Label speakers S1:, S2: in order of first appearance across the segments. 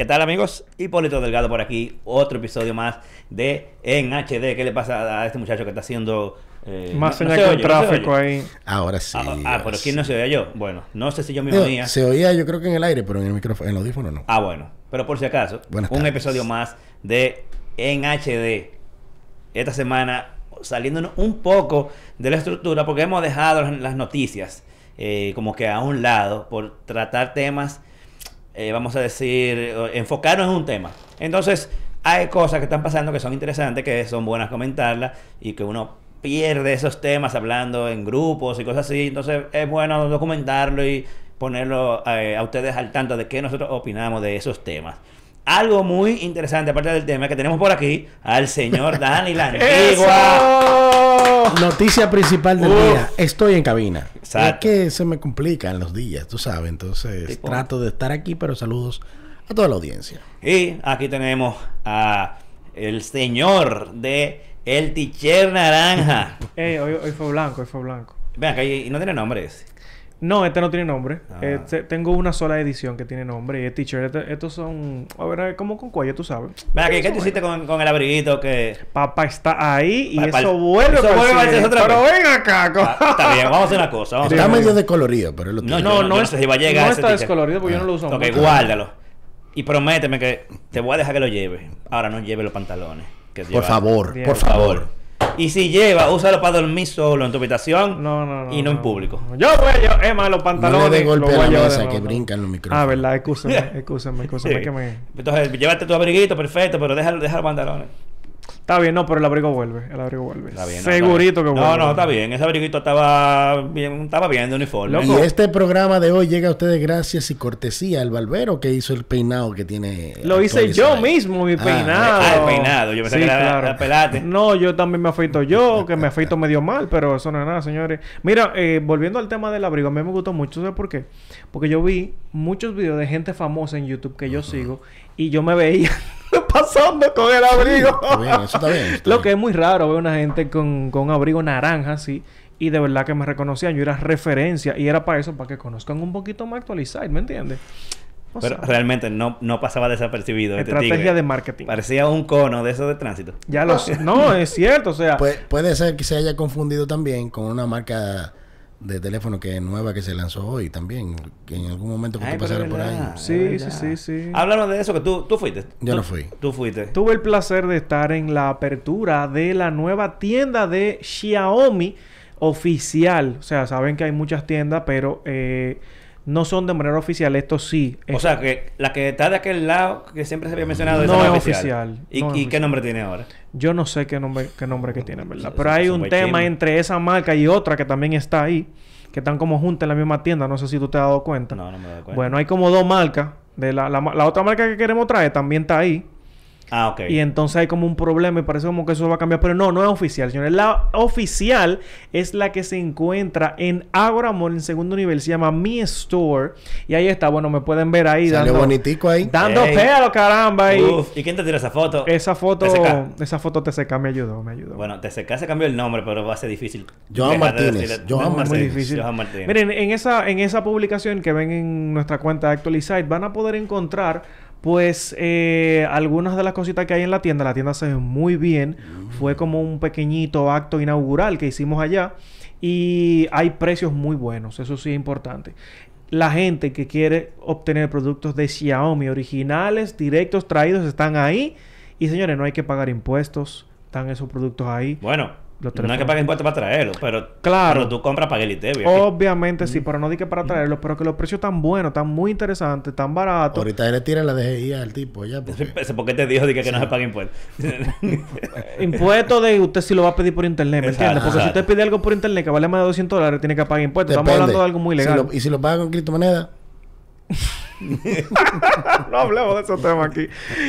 S1: ¿qué tal amigos? Hipólito Delgado por aquí, otro episodio más de En HD. ¿Qué le pasa a este muchacho que está haciendo... eh,
S2: Más
S1: no- no
S2: señal
S1: se
S2: con
S1: oye, no se
S2: tráfico ahí.
S3: Ahora sí.
S1: Ah, ah, pero
S3: sí.
S1: ¿quién no se oía yo? Bueno, no sé si yo me oía.
S3: Se oía yo creo que en el aire, pero en el micrófono, en el audífono no.
S1: Ah, bueno. Pero por si acaso,
S3: Buenas
S1: un
S3: tardes.
S1: episodio más de En HD. Esta semana saliéndonos un poco de la estructura porque hemos dejado las, las noticias eh, como que a un lado por tratar temas, eh, vamos a decir, eh, enfocarnos en un tema. Entonces, hay cosas que están pasando que son interesantes, que son buenas comentarlas y que uno pierde esos temas hablando en grupos y cosas así. Entonces, es bueno documentarlo y ponerlo eh, a ustedes al tanto de qué nosotros opinamos de esos temas. Algo muy interesante, aparte del tema, que tenemos por aquí al señor Dani La
S3: Noticia principal del
S1: Uf.
S3: día. Estoy en cabina.
S1: Exacto.
S3: Es que se me complican los días, tú sabes. Entonces
S1: Tipo.
S3: trato de estar aquí, pero saludos a toda la audiencia.
S1: Y aquí tenemos a el señor de El Ticher Naranja.
S2: Ey, hoy, hoy fue blanco, hoy fue blanco.
S1: Vean que ahí no tiene nombre ese.
S2: No, este no tiene nombre.
S1: Ah.
S2: Este- tengo una sola edición que tiene nombre y es teacher. Este- estos son, a ver, como con cuello, tú sabes.
S1: Que ¿qué tú hiciste con, con el abriguito que...
S2: Papá está ahí y
S1: Pa- pa-
S2: eso vuelve
S1: eso
S2: a
S1: vuelve otra
S2: Pero ven acá. co-
S1: Ah, está bien, vamos a hacer una cosa. Vamos
S3: Está medio descolorido, pero él lo
S1: No,
S3: tiene.
S2: No,
S1: no,
S2: no
S1: yo
S2: es-
S1: sé si va a llegar
S2: no está descolorido porque yo no lo uso
S1: Ok,
S2: mucho.
S1: guárdalo. Y prométeme que te voy a dejar que lo lleve. Ahora no lleve los pantalones. que
S3: Por
S1: lleva-
S3: favor,
S2: Bien.
S3: por
S1: Por
S3: favor.
S1: Y si lleva, úsalo para dormir solo en tu habitación.
S2: No, no, no.
S1: Y no en público.
S2: Yo voy a llevar, es más, los
S3: No
S2: pantalones.
S3: le dé golpe a la
S2: de
S3: mesa que brincan los micrófonos.
S2: Ah, verdad, excúsame, excúsame, excúsame
S1: Sí.
S2: que me...
S1: Entonces, llévate tu abriguito, perfecto, pero deja, deja los pantalones.
S2: Está bien, no, pero el abrigo vuelve, el abrigo vuelve.
S1: Está bien. ¿no?
S2: Segurito que
S1: Está bien.
S2: vuelve.
S1: No, no, está bien. Ese abriguito estaba bien, estaba bien de uniforme.
S3: Y este programa de hoy llega a ustedes gracias y cortesía al barbero que hizo el peinado que tiene.
S2: Lo hice yo mismo, mi
S3: Ah,
S2: peinado.
S1: ah, el peinado. Yo pensé que era la pelate.
S2: No, yo también me afeito yo, que me afeito medio mal, pero eso no es nada, señores. Mira, eh, volviendo al tema del abrigo, a mí me gustó mucho, ¿sabes por qué? Porque yo vi muchos videos de gente famosa en YouTube que yo sigo y yo me veía pasando con el abrigo.
S3: Está bien, eso está bien. está
S2: Lo
S3: bien.
S2: que es muy raro ver una gente con, con un abrigo naranja así. Y de verdad que me reconocían. Yo era referencia. Y era para eso, para que conozcan un poquito más actualizado. ¿Me entiendes? O
S1: Pero
S2: sea,
S1: realmente no, no pasaba desapercibido. este
S2: estrategia
S1: tigre.
S2: de marketing.
S1: Parecía un cono de esos de tránsito.
S2: Ya lo sé. No, es cierto. O sea,
S3: Pu- puede ser que se haya confundido también con una marca de teléfono que es nueva que se lanzó hoy también. Que en algún momento que
S1: Ay,
S3: tú por ahí.
S2: Sí, sí, sí, sí.
S1: Háblanos de eso, que tú, tú fuiste.
S3: Yo
S1: Tú-
S3: no fui.
S1: Tú fuiste.
S2: tuve el placer de estar en la apertura de la nueva tienda de Xiaomi oficial. O sea, saben que hay muchas tiendas, pero eh, no son de manera oficial. Esto sí.
S1: O sea, que la que está de aquel lado, que siempre se había mencionado,
S2: No es oficial.
S1: ¿Y,
S2: No es
S1: y qué
S2: oficial.
S1: nombre tiene ahora?
S2: Yo no sé qué nombre, qué nombre que tiene, ¿verdad? Pero hay un tema entre esa marca y otra que también está ahí, que están como juntas en la misma tienda. No sé si tú te has dado cuenta.
S1: No, no me doy cuenta.
S2: Bueno, hay como dos marcas. De la, la, la otra marca que queremos traer también está ahí.
S1: Ah, ok.
S2: Y entonces hay como un problema y parece como que eso va a cambiar. Pero no, no es oficial, señores. La oficial es la que se encuentra en Agora Mall, en segundo nivel. Se llama Mi Store. Y ahí está. Bueno, me pueden ver ahí
S3: Salió
S2: dando...
S3: bonitico ahí.
S2: Dando
S1: Ey.
S2: pelo, caramba. Y
S1: Uf, ¿y quién te tiró esa foto?
S2: esa foto...
S1: TCK.
S2: Esa foto TCK me ayudó, me ayudó.
S1: Bueno, TCK se cambió el nombre, pero va a ser difícil.
S3: Joan Martínez. Joan
S1: muy
S3: Martínez.
S2: difícil.
S1: Joan Martínez.
S2: Miren, en esa, en esa publicación que ven en nuestra cuenta de Actualizite van a poder encontrar pues eh, algunas de las cositas que hay en la tienda. La tienda se ve muy bien. Fue como un pequeñito acto inaugural que hicimos allá. Y hay precios muy buenos. Eso sí es importante. La gente que quiere obtener productos de Xiaomi originales, directos, traídos, están ahí. Y señores, no hay que pagar impuestos. Están esos productos ahí.
S1: Bueno,
S2: Los
S1: no hay que pagar impuestos para traerlo, pero
S2: Claro.
S1: tú compras, paga el ITEVI.
S2: Obviamente sí, pero no di que para traerlos, pero que los precios están buenos, están muy interesantes, tan baratos.
S3: Ahorita él le tira la DGI al tipo ya. Porque...
S1: ¿Por qué te dijo de que, que no se paga impuestos?
S2: Impuesto de usted si lo va a pedir por internet, ¿me entiendes? Porque
S1: exacto.
S2: si usted pide algo por internet que vale más de 200 dólares, tiene que pagar impuestos. Estamos hablando de algo muy
S3: Si
S2: legal.
S3: lo- y si lo paga con criptomoneda,
S2: no hablemos de esos temas aquí.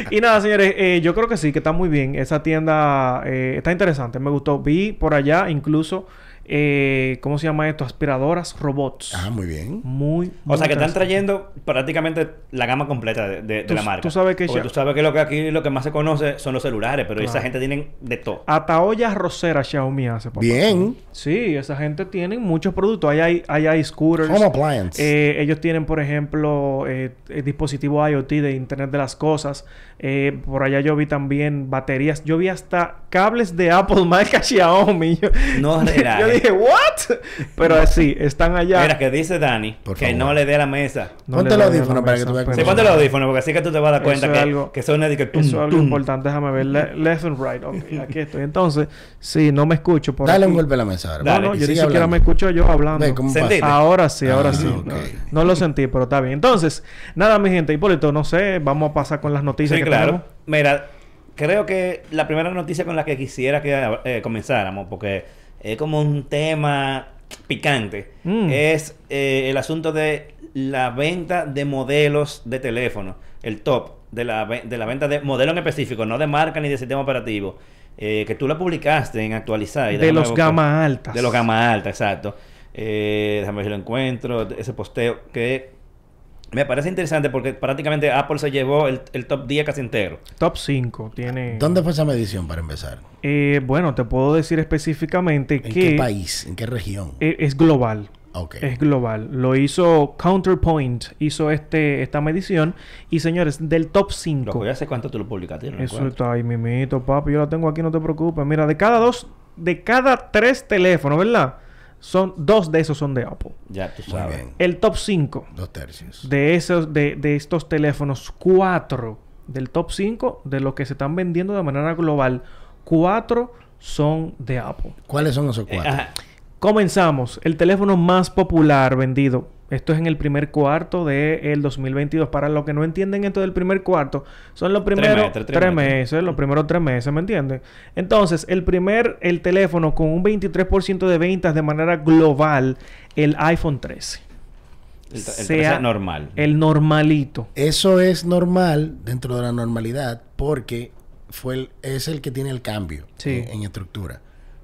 S2: Y nada, señores, eh, yo creo que sí, que está muy bien. Esa tienda eh, está interesante, me gustó. Vi por allá incluso eh, ¿cómo se llama esto? Aspiradoras robots.
S3: Ah, muy bien.
S2: Muy,
S1: O sea, que están trayendo prácticamente la gama completa de, de- de
S2: Tú-
S1: la marca.
S2: tú sabes que
S1: Porque
S2: ya-
S1: tú sabes que lo que aquí lo que más se conoce son los celulares, pero esa
S2: Claro.
S1: gente tienen de todo.
S2: Hasta ollas roseras Xiaomi hace, papá.
S3: Bien.
S2: Sí, esa gente tiene muchos productos. Ahí hay, ahí hay scooters.
S3: Home appliance.
S2: Eh, ellos tienen, por ejemplo, eh, dispositivos IoT de Internet de las Cosas. Eh, por allá yo vi también baterías. Yo vi hasta cables de Apple marca Xiaomi. Yo,
S1: No relajes.
S2: dije, ¿what? Pero eh, sí, están allá.
S1: Mira, que dice Dani
S3: Por
S1: que
S3: favor.
S1: no le dé a la mesa.
S2: No
S3: Ponte el audífono para que tú veas
S1: Sí, ponte los audífonos porque así que tú te vas a dar cuenta
S2: Eso
S1: que,
S2: es algo-
S1: que suena de que tum,
S2: Eso es algo
S1: tum.
S2: importante. Déjame ver. Le- left and right. Ok, aquí estoy. Entonces, sí, no me escucho por
S3: Dale
S2: aquí.
S3: un golpe a la mesa ahora.
S2: No,
S1: Dale,
S2: no,
S3: Y
S2: yo ni siquiera me escucho yo hablando.
S3: Ve cómo
S1: Sentite.
S2: Ahora sí, ahora
S3: Ah,
S2: sí.
S3: ok.
S2: No, no lo sentí, pero está bien. Entonces, nada, mi gente. Hipólito, no sé. Vamos a pasar con las noticias
S1: Sí,
S2: que
S1: claro.
S2: tenemos.
S1: Mira, creo que la primera noticia con la que quisiera que eh, comenzáramos, porque es como un tema picante,
S2: Mm.
S1: es eh, el asunto de la venta de modelos de teléfono, el top de la, de la venta de modelo en específico, no de marca ni de sistema operativo, eh, que tú la publicaste en Actualizar.
S2: De los gama altas.
S1: De los gama alta, exacto. Eh, déjame ver si lo encuentro, ese posteo que me parece interesante porque prácticamente Apple se llevó el, el top 10 casi entero.
S2: Top 5 tiene...
S3: ¿Dónde fue esa medición para empezar?
S2: Eh, bueno, te puedo decir específicamente
S3: ¿En
S2: que...
S3: qué país? ¿En qué región?
S2: e- Es global.
S3: ok.
S2: Es global. Lo hizo Counterpoint. Hizo este esta medición. Y señores, del top
S1: Lo
S2: 5.
S1: voy a hacer cuánto tú lo publicaste. no
S2: Eso está ahí, mimito, papi. Yo la tengo aquí, no te preocupes. Mira, de cada dos... De cada tres teléfonos, ¿verdad? Son... Dos de esos son de Apple.
S1: Ya tú sabes.
S3: bien.
S2: El top 5
S3: Dos tercios.
S2: de esos... De, de estos teléfonos, cuatro del top 5 de los que se están vendiendo de manera global, cuatro son de Apple.
S3: ¿Cuáles son esos
S1: Eh,
S3: cuatro?
S1: ajá.
S2: Comenzamos. El teléfono más popular vendido. Esto es en el primer cuarto del 2022. Para los que no entienden esto del primer cuarto, son los primeros
S1: meses, tres
S2: tres
S1: meses.
S2: los primeros tres meses, ¿me entienden? Entonces, el primer, el teléfono con un 23% de ventas de manera global, el iPhone 13.
S1: El, el
S2: sea
S1: 13 normal.
S2: El normalito.
S3: Eso es normal dentro de la normalidad porque fue el- es el que tiene el cambio
S2: Sí.
S3: en, en estructura.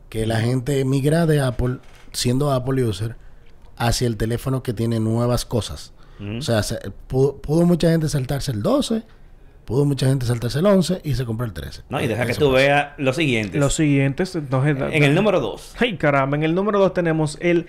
S3: Que la gente migra de Apple, siendo Apple user, hacia el teléfono que tiene nuevas cosas. O sea, se- pudo, pudo mucha gente saltarse el 12, pudo mucha gente saltarse el 11 y se compró el 13.
S1: no, y deja que tú veas los siguientes.
S2: Los siguientes, entonces...
S1: en el número 2.
S2: Ay, caramba. En el número 2 tenemos el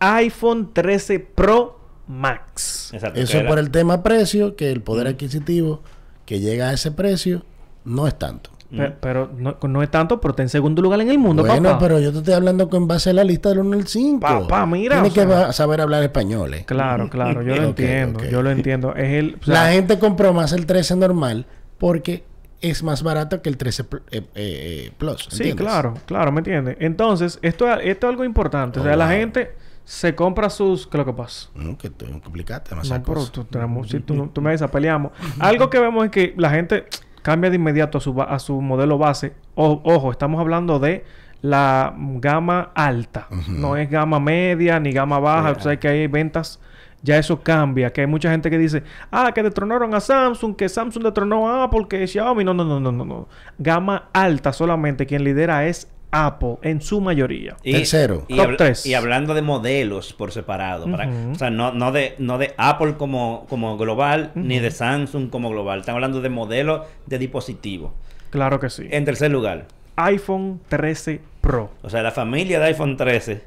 S2: iPhone 13 Pro Max.
S1: Exacto.
S3: Eso por el tema precio, que el poder adquisitivo que llega a ese precio no es tanto.
S2: Pe- Pero, no, no es tanto, pero está en segundo lugar en el mundo,
S3: bueno,
S2: papá.
S3: pero yo te estoy hablando con base a la lista del 1 al 5.
S2: Papá, mira,
S3: Tienes
S2: o
S3: que
S2: sea-
S3: va- saber hablar español, ¿eh?
S2: Claro, claro, yo lo entiendo, yo lo entiendo. Es el. o sea,
S3: la gente compró más el 13 normal porque es más barato que el 13 pl- eh, eh, eh, Plus.
S2: Sí, claro, claro, ¿me entiendes? Entonces, esto, es- esto es algo importante. o
S3: Oh,
S2: sea, la
S3: wow.
S2: gente se compra sus. ¿Qué es lo que pasa?
S3: No, que tú complicaste
S2: No,
S3: demasiadas
S2: pero
S3: cosas.
S2: tú, tenemos- si tú, tú me dices, peleamos. Algo que vemos es que la gente cambia de inmediato a su, a su modelo base. O- ojo, estamos hablando de la gama alta. No es gama media ni gama baja.
S1: Sí,
S2: o sea, que hay ventas. Ya eso cambia. Que hay mucha gente que dice, ah, que detronaron a Samsung, que Samsung detronó a Apple, que Xiaomi. No, no, no, no, no. no. Gama alta solamente. Quien lidera es Apple en su mayoría.
S1: Y,
S3: Tercero.
S1: Y,
S2: Top
S1: habla-
S2: tres.
S1: y hablando de modelos por separado. para-
S2: Ujú.
S1: o sea, no, no, de, no de Apple como, como global, ni
S2: Ujú.
S1: de Samsung como global. Están hablando de modelos de dispositivos.
S2: Claro que sí.
S1: En tercer lugar,
S2: iPhone 13 Pro.
S1: o sea, la familia de iPhone 13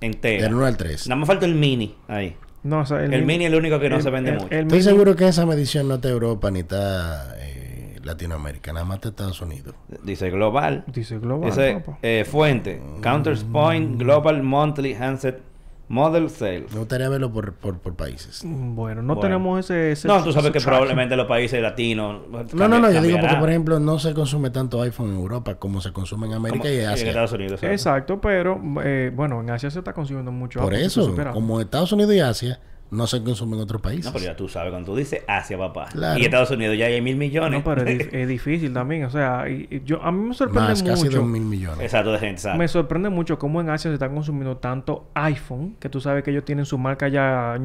S1: entera.
S3: Del 1 al 3.
S1: Nada más falta el mini ahí.
S2: No, o sea,
S1: El mini es el único que no se vende mucho.
S3: Estoy
S2: mini-
S3: seguro que esa medición no está Europa ni está eh, Latinoamérica, nada más está Estados Unidos.
S1: Dice global.
S2: Dice global, papá.
S1: eh, fuente. Counterpoint Global Monthly Handset Model Sales.
S3: Me gustaría verlo por, por, por países.
S2: Mm, Bueno, no
S1: Bueno.
S2: tenemos ese, ese-
S1: No, tú sabes que probablemente los países latinos.
S3: No, no, no, yo digo porque, por ejemplo, no se consume tanto iPhone en Europa como se consume en América
S1: Como-
S3: y
S1: en
S3: Asia.
S1: Estados Unidos. ¿sabes?
S2: Exacto, pero eh, bueno, en Asia se está consumiendo mucho.
S3: Por
S2: Apple,
S3: eso, como Estados Unidos y Asia, no se consume en otros países.
S1: No, pero ya tú sabes, cuando tú dices Asia, papá.
S3: Claro.
S1: Y Estados Unidos ya hay mil millones.
S2: No, pero es, dif- es difícil también. O sea, y- y yo, a mí me sorprende
S3: Más, casi
S2: mucho.
S3: dos mil millones.
S1: Exacto, de gente, ¿sabes?
S2: Me sorprende mucho cómo en Asia se está consumiendo tanto iPhone, que tú sabes que ellos tienen su marca ya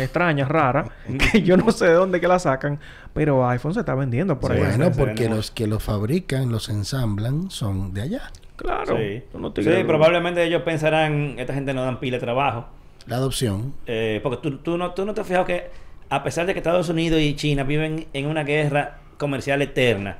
S2: extraña, rara, que yo no sé de dónde que la sacan, pero iPhone se está vendiendo por
S1: Sí,
S2: ahí.
S1: bueno,
S3: porque los que los fabrican, los ensamblan, son de allá.
S2: Claro.
S1: Sí,
S2: Tú no te
S1: Sí,
S2: crees.
S1: probablemente ellos pensarán, esta gente no dan pila de trabajo.
S3: La adopción.
S1: Eh, porque tú, tú no, tú no te has fijado que, a pesar de que Estados Unidos y China viven en una guerra comercial eterna,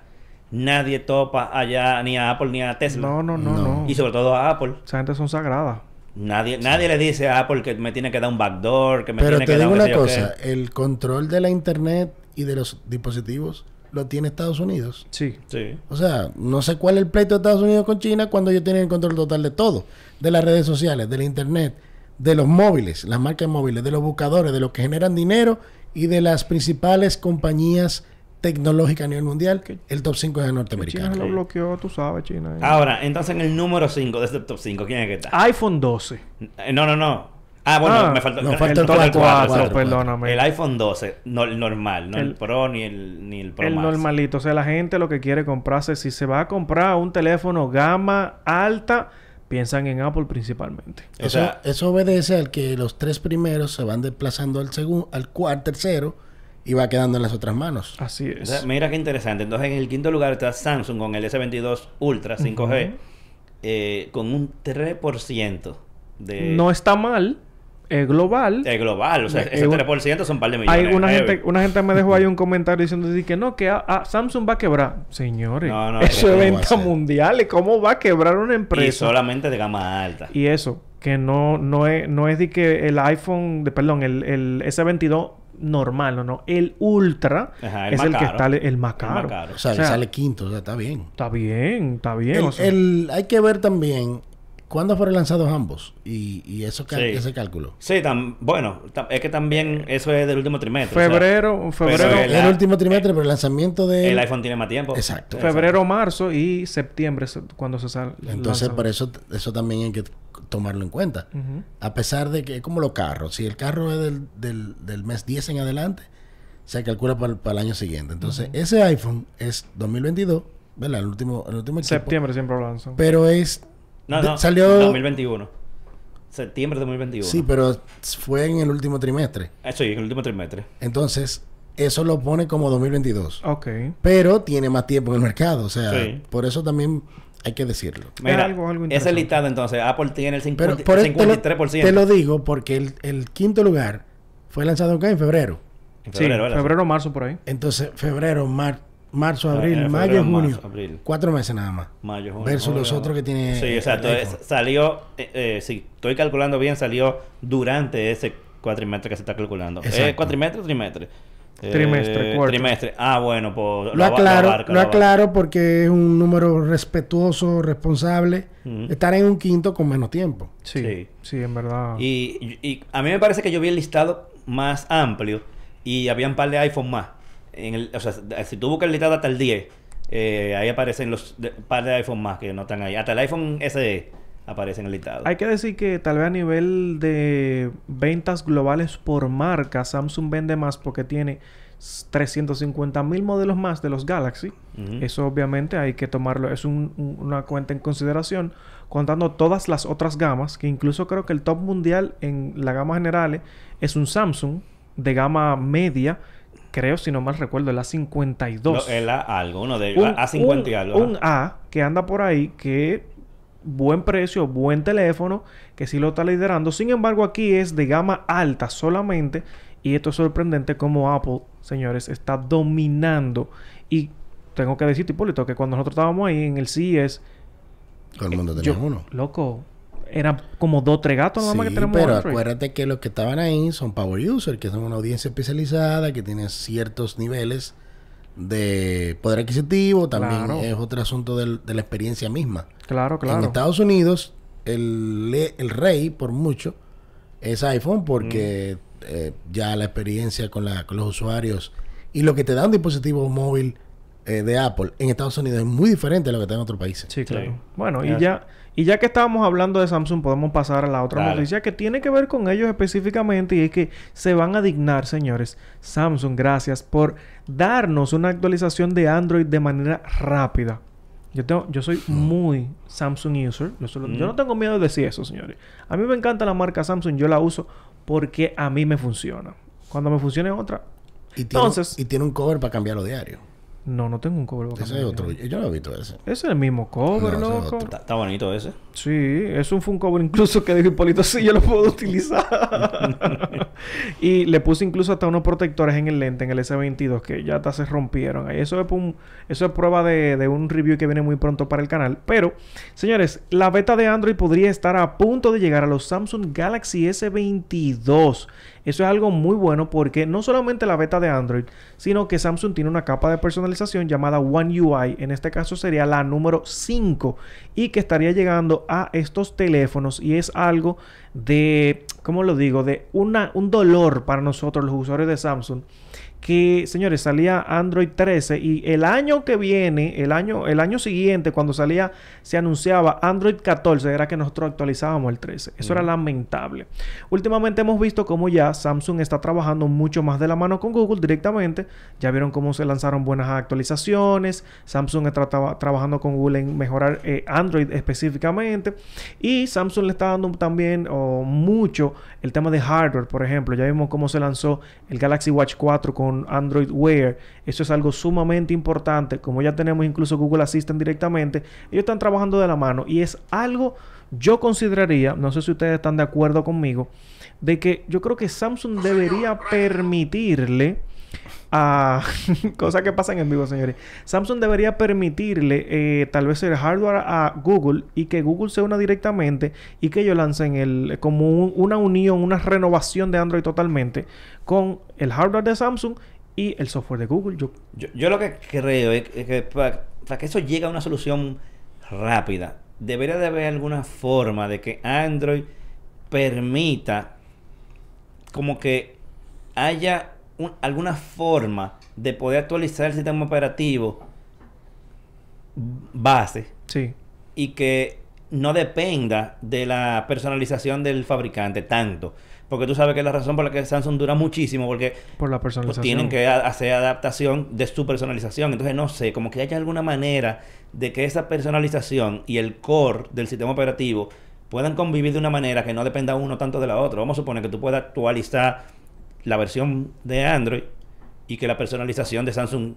S1: nadie topa allá ni a Apple ni a Tesla.
S2: No, no, no,
S3: No.
S2: no.
S1: Y sobre todo a Apple.
S2: Esa gente son sagradas.
S1: Nadie, nadie le dice a Apple que me tiene que dar un backdoor, que me
S3: Pero
S1: tiene
S3: te
S1: que dar
S3: digo
S1: un qué
S3: una cosa, el control de la internet y de los dispositivos lo tiene Estados Unidos.
S2: Sí.
S1: Sí.
S3: O sea, no sé cuál es el pleito de Estados Unidos con China cuando ellos tienen el control total de todo. De las redes sociales, de la internet, de los móviles, las marcas móviles, de los buscadores, de los que generan dinero y de las principales compañías tecnológicas a nivel mundial. El top 5 es el
S2: China
S3: norteamericano.
S2: lo bloqueó, tú sabes, China. eh.
S1: Ahora, entonces en el número 5 de este top 5, ¿quién es que está?
S2: iPhone 12.
S1: Eh, No, no, no. Ah, bueno,
S2: Ah,
S1: me faltó
S3: no,
S1: el,
S3: falta
S1: el
S3: el
S1: top del
S3: cuatro,
S1: cuatro,
S3: cuatro,
S1: sí.
S2: perdóname.
S1: El iPhone 12, no, el normal, no el,
S2: El-
S1: Pro ni el, ni el Pro
S2: el
S1: Max.
S2: normalito. O sea, la gente lo que quiere comprarse, si se va a comprar un teléfono gama alta, piensan en Apple principalmente.
S1: O
S3: Eso,
S1: sea,
S3: eso obedece al que los tres primeros se van desplazando al segundo, al cuarto, tercero y va quedando en las otras manos.
S2: Así
S1: o
S2: es.
S1: sea, mira qué interesante. Entonces, en el quinto lugar está Samsung con el S22 Ultra 5G, eh, con un 3% de,
S2: no está mal. Es global.
S1: de global. O sea,
S2: Eh,
S1: ese
S2: un-
S1: 3% son un par de millones.
S2: Hay una gente, una gente me dejó ahí un comentario diciendo que no, que ah, ah, Samsung va a quebrar. Señores,
S1: No, no,
S2: eso
S1: ¿cómo
S2: es
S3: a
S2: venta mundial. ¿Y ¿Cómo va a quebrar una
S1: Y
S2: empresa?
S1: solamente de gama alta.
S2: Y eso, que no, no es, no es de que el iPhone, de, perdón, el, el S22 normal, no, no. El Ultra
S1: Ajá, el
S2: es el que está el más
S1: El
S2: caro.
S1: más caro.
S3: O sea,
S2: O sea,
S3: sale quinto, o sea, está bien.
S2: Está bien, está bien.
S3: El-
S2: o sea,
S3: el- hay que ver también cuándo fueron lanzados ambos y, y eso
S1: Sí.
S3: ese cálculo.
S1: Sí, tam- bueno, tam- es que también eso es del último trimestre. o sea,
S2: febrero, febrero,
S1: Pero
S3: El,
S1: el-
S3: último trimestre, pero el lanzamiento de...
S1: el iPhone tiene más tiempo.
S3: Exacto.
S2: febrero, marzo y septiembre es cuando se sale.
S3: Entonces, por eso, eso también hay que tomarlo en cuenta. A pesar de que es como los carros. Si el carro es del, del, del mes 10 en adelante, se calcula para, el- para el año siguiente. Entonces, ese iPhone es 2022, ¿verdad? El último, el último equipo.
S2: Septiembre siempre lo lanzan.
S3: Pero es...
S1: No,
S3: de-
S1: no,
S3: salió...
S1: 2021. Septiembre de 2021.
S3: Sí, pero fue en el último trimestre.
S1: Ah, sí, en el último trimestre.
S3: Entonces, eso lo pone como 2022.
S2: Ok.
S3: Pero tiene más tiempo en el mercado. O sea,
S1: Sí.
S3: por eso también hay que decirlo.
S1: Mira,
S2: algo- algo
S1: ese listado entonces, Apple tiene el 50,
S3: Pero por
S1: el
S3: eso te lo,
S1: 53%.
S3: te lo digo porque el, el quinto lugar fue lanzado acá en febrero.
S1: En
S2: Sí,
S1: febrero, ¿verdad?
S2: febrero, marzo por ahí.
S3: Entonces, febrero, mar- marzo,
S1: Ah,
S3: abril,
S1: eh,
S3: mayo,
S1: febrero,
S3: junio.
S1: marzo, abril.
S3: Cuatro meses nada más.
S1: Mayo, junio,
S3: Versus los otros que tiene
S1: Sí, exacto. es- salió, eh, eh, si estoy calculando bien, salió durante ese cuatrimestre que se está calculando.
S3: Exacto.
S1: ¿Eh, ¿Cuatrimestre o trimestre? Eh,
S2: Trimestre, quarter.
S1: Trimestre. Ah, bueno, pues
S3: Lo aclaro,
S1: abarca,
S3: lo aclaro porque es un número respetuoso, responsable. Estar en un quinto con menos tiempo.
S2: Sí,
S1: Sí.
S2: sí, en verdad.
S1: Y, y a mí me parece que yo vi el listado más amplio y había un par de iPhone más. En el, o sea, si tú buscas el listado hasta el 10, eh, ahí aparecen los de- par de iPhone más que no están ahí. Hasta el iPhone SE aparece en el listado.
S2: Hay que decir que tal vez a nivel de ventas globales por marca, Samsung vende más porque tiene 350 mil modelos más de los Galaxy. Eso obviamente hay que tomarlo, es un- un- una cuenta en consideración, contando todas las otras gamas, que incluso creo que el top mundial en la gama general es un Samsung de gama media, creo, si no mal recuerdo, el A52.
S1: Lo- el A algo, uno de ellos.
S2: un,
S1: A50 y algo.
S2: un. A que anda por ahí que buen precio, buen teléfono, que sí lo está liderando. Sin embargo, aquí es de gama alta solamente. Y esto es sorprendente como Apple, señores, está dominando. Y tengo que decirte, Hipólito, que cuando nosotros estábamos ahí en el CES,
S3: Todo el mundo tenía
S2: yo,
S3: uno.
S2: loco, eran como dos, tres gatos nada más
S3: Sí,
S2: que tenemos
S3: pero acuérdate que los que estaban ahí son power users, que son una audiencia especializada, que tienen ciertos niveles de poder adquisitivo. También
S2: Claro.
S3: es otro asunto del- de la experiencia misma.
S2: Claro,
S3: En
S2: claro.
S3: Estados Unidos, el, el rey, por mucho, es iPhone porque eh, ya la experiencia con, la, con los usuarios y lo que te da un dispositivo móvil eh, de Apple en Estados Unidos es muy diferente a lo que está en otros países.
S2: Sí, claro.
S1: Sí.
S2: Bueno, y
S1: Ya.
S2: Y ya que estábamos hablando de Samsung, podemos pasar a la otra
S1: Dale.
S2: noticia que tiene que ver con ellos específicamente y es que se van a dignar, señores. Samsung, gracias por darnos una actualización de Android de manera rápida. Yo, tengo, yo soy muy Samsung user. Yo, solo- yo no tengo miedo de decir eso, señores. A mí me encanta la marca Samsung. Yo la uso porque a mí me funciona. Cuando me funcione otra,
S3: Y tiene,
S2: Entonces-
S3: y tiene un cover para cambiarlo diario.
S2: No, no tengo un cover.
S3: Ese es otro. Yo no he visto ese.
S2: Ese es el mismo cover,
S3: No,
S2: loco.
S1: Está, está bonito ese.
S2: Sí, es un fun cover incluso que dijo Hipólito, sí, yo lo puedo utilizar. y le puse incluso hasta unos protectores en el lente, en el S22, que ya hasta se rompieron. Ahí Eso es, un- eso es prueba de, de un review que viene muy pronto para el canal. Pero, señores, la beta de Android podría estar a punto de llegar a los Samsung Galaxy S22. Eso es algo muy bueno porque no solamente la beta de Android, sino que Samsung tiene una capa de personalización llamada One UI. En este caso sería la número 5 y que estaría llegando a estos teléfonos y es algo de, ¿cómo lo digo? De una, un dolor para nosotros los usuarios de Samsung que, señores, salía Android 13 y el año que viene, el año, el año siguiente, cuando salía, se anunciaba Android 14, era que nosotros actualizábamos el 13. Eso era lamentable. Últimamente hemos visto cómo ya Samsung está trabajando mucho más de la mano con Google directamente. Ya vieron cómo se lanzaron buenas actualizaciones. Samsung está traba- trabajando con Google en mejorar eh, Android específicamente. Y Samsung le está dando también oh, mucho el tema de hardware, por ejemplo. Ya vimos cómo se lanzó el Galaxy Watch 4 con Android Wear. Eso es algo sumamente importante. Como ya tenemos incluso Google Assistant directamente, ellos están trabajando de la mano. Y es algo, yo consideraría, no sé si ustedes están de acuerdo conmigo, de que yo creo que Samsung debería permitirle a cosas que pasan en vivo, señores. Samsung debería permitirle eh, tal vez el hardware a Google y que Google se una directamente y que ellos lancen el como un- una unión, una renovación de Android totalmente con el hardware de Samsung y el software de Google. Yo,
S1: Yo, lo que creo es que, que para, para que eso llegue a una solución rápida, debería de haber alguna forma de que Android permita como que haya un- alguna forma de poder actualizar el sistema operativo base
S2: sí,
S1: y que no dependa de la personalización del fabricante tanto. Porque tú sabes que la razón por la que Samsung dura muchísimo, porque
S2: por la
S1: pues tienen que hacer adaptación de su personalización. Entonces, no sé, como que haya alguna manera de que esa personalización y el core del sistema operativo puedan convivir de una manera que no dependa uno tanto de la otra. Vamos a suponer que tú puedas actualizar la versión de Android y que la personalización de Samsung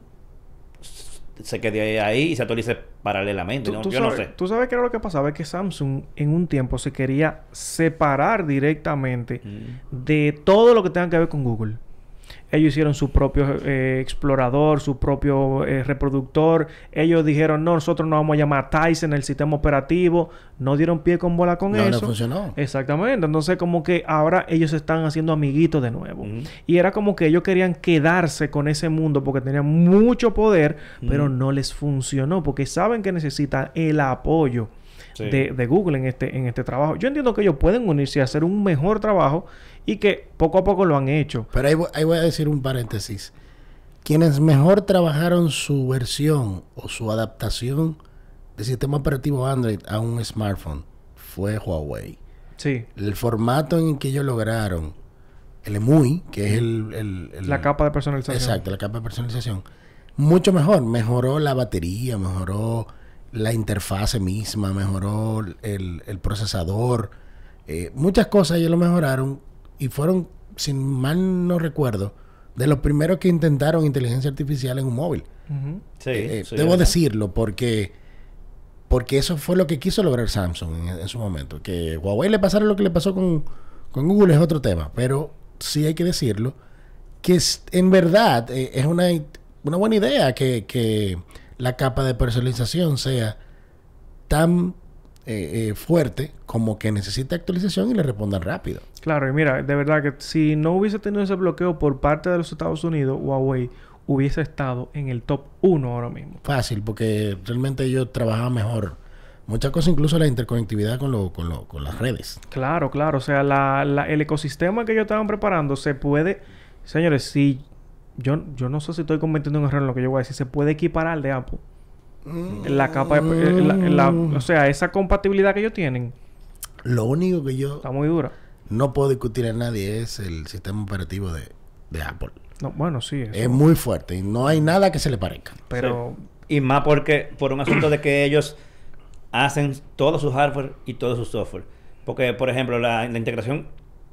S1: se quede ahí y se actualice paralelamente.
S2: Tú,
S1: ¿no?
S2: tú
S1: Yo
S2: sabes,
S1: no sé.
S2: tú sabes que era lo que pasaba, es que Samsung en un tiempo se quería separar directamente
S1: Mm.
S2: de todo lo que tenga que ver con Google. Ellos hicieron su propio eh, explorador, su propio eh, reproductor. Ellos dijeron, no, nosotros nos vamos a llamar Tyson, el sistema operativo. No dieron pie con bola con
S3: No, no
S2: eso.
S3: funcionó.
S2: Exactamente. Entonces, como que ahora ellos se están haciendo amiguitos de nuevo. Y era como que ellos querían quedarse con ese mundo porque tenían mucho poder, pero no les funcionó porque saben que necesitan el apoyo
S1: Sí.
S2: de, de Google en este, en este trabajo. Yo entiendo que ellos pueden unirse y hacer un mejor trabajo y que poco a poco lo han hecho.
S3: Pero ahí, voy- ahí voy a decir un paréntesis. Quienes mejor trabajaron su versión o su adaptación del sistema operativo Android a un smartphone fue Huawei.
S2: Sí.
S3: El formato en que ellos lograron el EMUI, que es el... el- el-
S2: La capa de personalización.
S3: Exacto, la capa de personalización. Mucho mejor. Mejoró la batería, mejoró la interfase misma, mejoró el, el procesador. Eh, muchas cosas ellos lo mejoraron y fueron, sin mal no recuerdo, de los primeros que intentaron inteligencia artificial en un móvil.
S1: Sí,
S3: Eh, eh,
S1: sí,
S3: debo
S1: ¿verdad?
S3: decirlo porque porque eso fue lo que quiso lograr Samsung en, en su momento. Que Huawei le pasara lo que le pasó con, con Google es otro tema, pero sí hay que decirlo que es- en verdad eh, es una, una buena idea que, que la capa de personalización sea tan eh, eh, fuerte como que necesita actualización y le respondan rápido.
S2: Claro, y mira, de verdad que si no hubiese tenido ese bloqueo por parte de los Estados Unidos, Huawei hubiese estado en el top 1 ahora mismo.
S3: Fácil, porque realmente ellos trabajaban mejor. Muchas cosas, incluso la interconectividad con, lo, con, lo- con las redes.
S2: Claro, claro. O sea, la, la- el ecosistema que ellos estaban preparando se puede... Señores, si yo, yo no sé si estoy cometiendo un error en lo que yo voy a decir. Se puede equiparar al de Apple.
S3: Mm.
S2: La capa de- eh, la- la- o sea, esa compatibilidad que ellos tienen
S3: Lo único que yo
S2: está muy dura.
S3: No puedo discutir a nadie es el sistema operativo de, de Apple.
S2: No, bueno, sí, eso.
S3: Es muy fuerte y no hay nada que se le parezca.
S2: pero
S1: Y más porque, por un asunto de que ellos hacen todo su hardware y todo su software. Porque, por ejemplo, la, la integración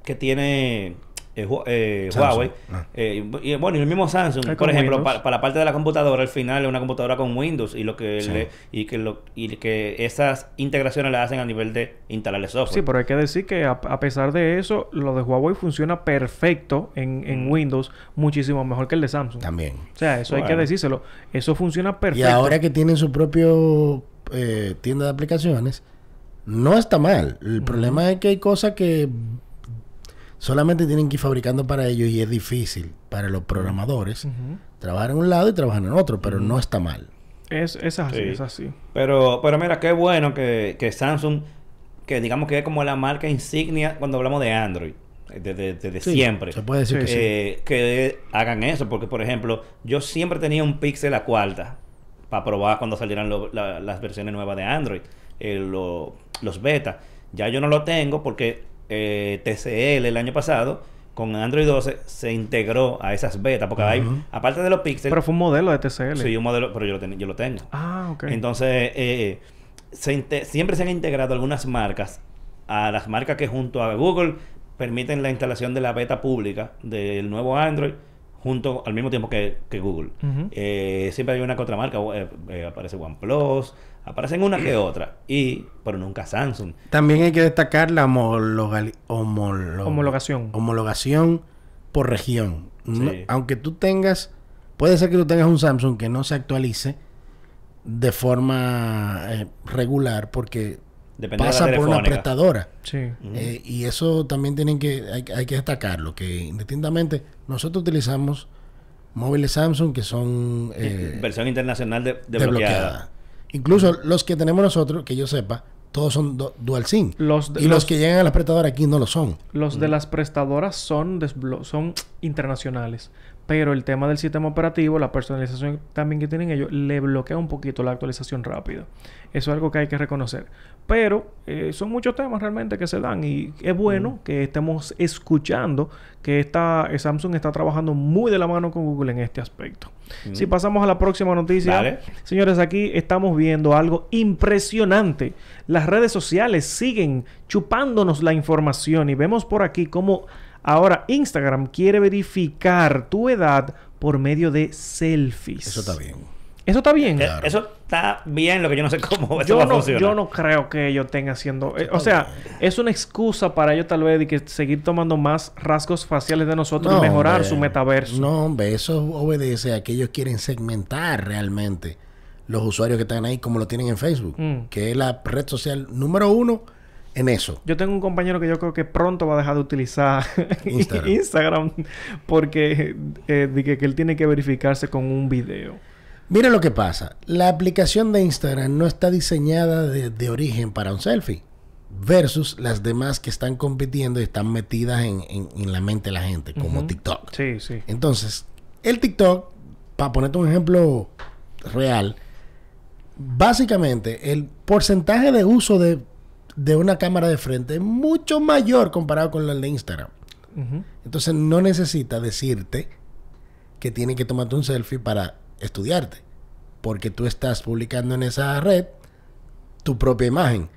S1: que tiene eh, eh. Huawei,
S3: Ah.
S1: eh, y, bueno, y el mismo Samsung, por ejemplo, para la parte de la computadora, al final es una computadora con Windows y lo que
S3: Sí.
S1: le- y que lo, y que esas integraciones las hacen a nivel de instalarle software.
S2: Sí, pero hay que decir que a, a pesar de eso, lo de Huawei funciona perfecto en, en
S1: Mm.
S2: Windows, muchísimo mejor que el de Samsung.
S3: También.
S2: O sea, eso hay que decírselo. Eso funciona
S3: Y
S2: perfecto.
S3: ahora que tienen su propio eh, tienda de aplicaciones, no está mal. El problema es que hay cosas que solamente tienen que ir fabricando para ellos y es difícil para los programadores trabajar en un lado y trabajar en otro, pero no está mal.
S2: es, es así,
S1: Sí.
S2: es así.
S1: Pero, pero mira, qué bueno que, que Samsung, que digamos que es como la marca insignia cuando hablamos de Android, desde, desde
S3: Sí,
S1: siempre.
S3: Se puede decir
S2: Sí,
S3: que sí.
S1: eh, que hagan eso, porque por ejemplo, yo siempre tenía un Pixel a cuarta para probar cuando salieran lo- la- las versiones nuevas de Android, eh, lo- los beta. Ya yo no lo tengo porque eh, TCL el año pasado con Android 12 se integró a esas betas, porque hay, aparte de los Pixel,
S2: Pero fue un modelo de TCL.
S1: sí, un modelo, pero yo lo, ten- yo lo tengo.
S2: Ah, ok.
S1: Entonces, eh, se inte- siempre se han integrado algunas marcas a las marcas que junto a Google permiten la instalación de la beta pública del nuevo Android junto al mismo tiempo que, que Google. Eh, siempre hay una que otra marca, eh, eh, aparece OnePlus, aparecen una que otra, y pero nunca Samsung.
S3: También hay que destacar la homolo-
S2: Homologación.
S3: homologación por región. No- aunque tú tengas, puede ser que tú tengas un Samsung que no se actualice de forma eh, regular porque
S1: Depende
S3: pasa
S1: de la
S3: por una prestadora.
S2: Sí.
S3: Eh, y eso también tienen que, hay, hay que destacarlo, que indistintamente nosotros utilizamos móviles Samsung que son eh,
S1: Versión internacional de, desbloqueada.
S3: desbloqueadas. Incluso los que tenemos nosotros, que yo sepa, todos son du- dual SIM.
S2: Los de-
S3: y los,
S2: los-
S3: que llegan a las prestadoras aquí no lo son.
S2: Los de las prestadoras son, desblo- son internacionales. Pero el tema del sistema operativo, la personalización también que tienen ellos, le bloquea un poquito la actualización rápida. Eso es algo que hay que reconocer. Pero eh, son muchos temas realmente que se dan y es bueno que estemos escuchando que esta, eh, Samsung está trabajando muy de la mano con Google en este aspecto. Si pasamos a la próxima noticia,
S1: Dale.
S2: señores, aquí estamos viendo algo impresionante. Las redes sociales siguen chupándonos la información y vemos por aquí cómo ahora Instagram quiere verificar tu edad por medio de selfies.
S3: Eso está bien.
S2: Eso está bien.
S1: Eh,
S3: Claro.
S1: Eso está bien, lo que yo no sé cómo eso
S2: Yo
S1: va a
S2: no,
S1: funcionar.
S2: yo no creo que ellos estén haciendo... eh, o sea, es una excusa para ellos tal vez de que seguir tomando más rasgos faciales de nosotros y mejorar
S3: hombre.
S2: su metaverso.
S3: No, hombre, eso obedece a que ellos quieren segmentar realmente los usuarios que están ahí como lo tienen en Facebook,
S2: Mm.
S3: que es la red social número uno en eso.
S2: Yo tengo un compañero que yo creo que pronto va a dejar de utilizar
S3: Instagram.
S2: Instagram porque eh, de que, que él tiene que verificarse con un video.
S3: Mira lo que pasa. La aplicación de Instagram no está diseñada de, de origen para un selfie. Versus las demás que están compitiendo y están metidas en, en- en la mente de la gente, como. TikTok.
S2: Sí, sí.
S3: Entonces, el TikTok, para ponerte un ejemplo real, básicamente el porcentaje de uso de, de una cámara de frente es mucho mayor comparado con el de Instagram. Entonces no necesita decirte que tiene que tomarte un selfie para estudiarte. Porque tú estás publicando en esa red tu propia imagen.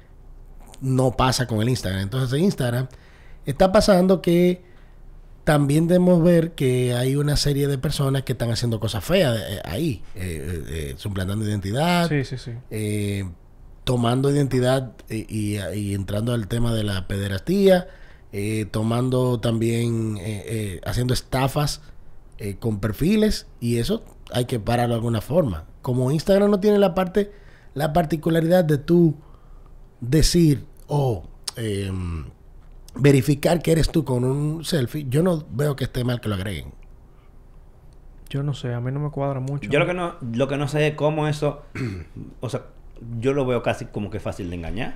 S3: No pasa con el Instagram. Entonces en Instagram está pasando que también debemos ver que hay una serie de personas que están haciendo cosas feas eh, ahí. eh, eh, suplantando identidad
S2: Sí, sí, sí.
S3: tomando identidad y, y entrando al tema de la pederastía, tomando también, haciendo estafas con perfiles y eso hay que pararlo de alguna forma. Como Instagram no tiene la parte, la particularidad de tú decir o em, verificar que eres tú con un selfie, yo no veo que esté mal que lo agreguen.
S2: Yo no sé, a mí no me cuadra mucho.
S1: Yo lo que no, lo que no sé es cómo eso, o sea, yo lo veo casi como que fácil de engañar.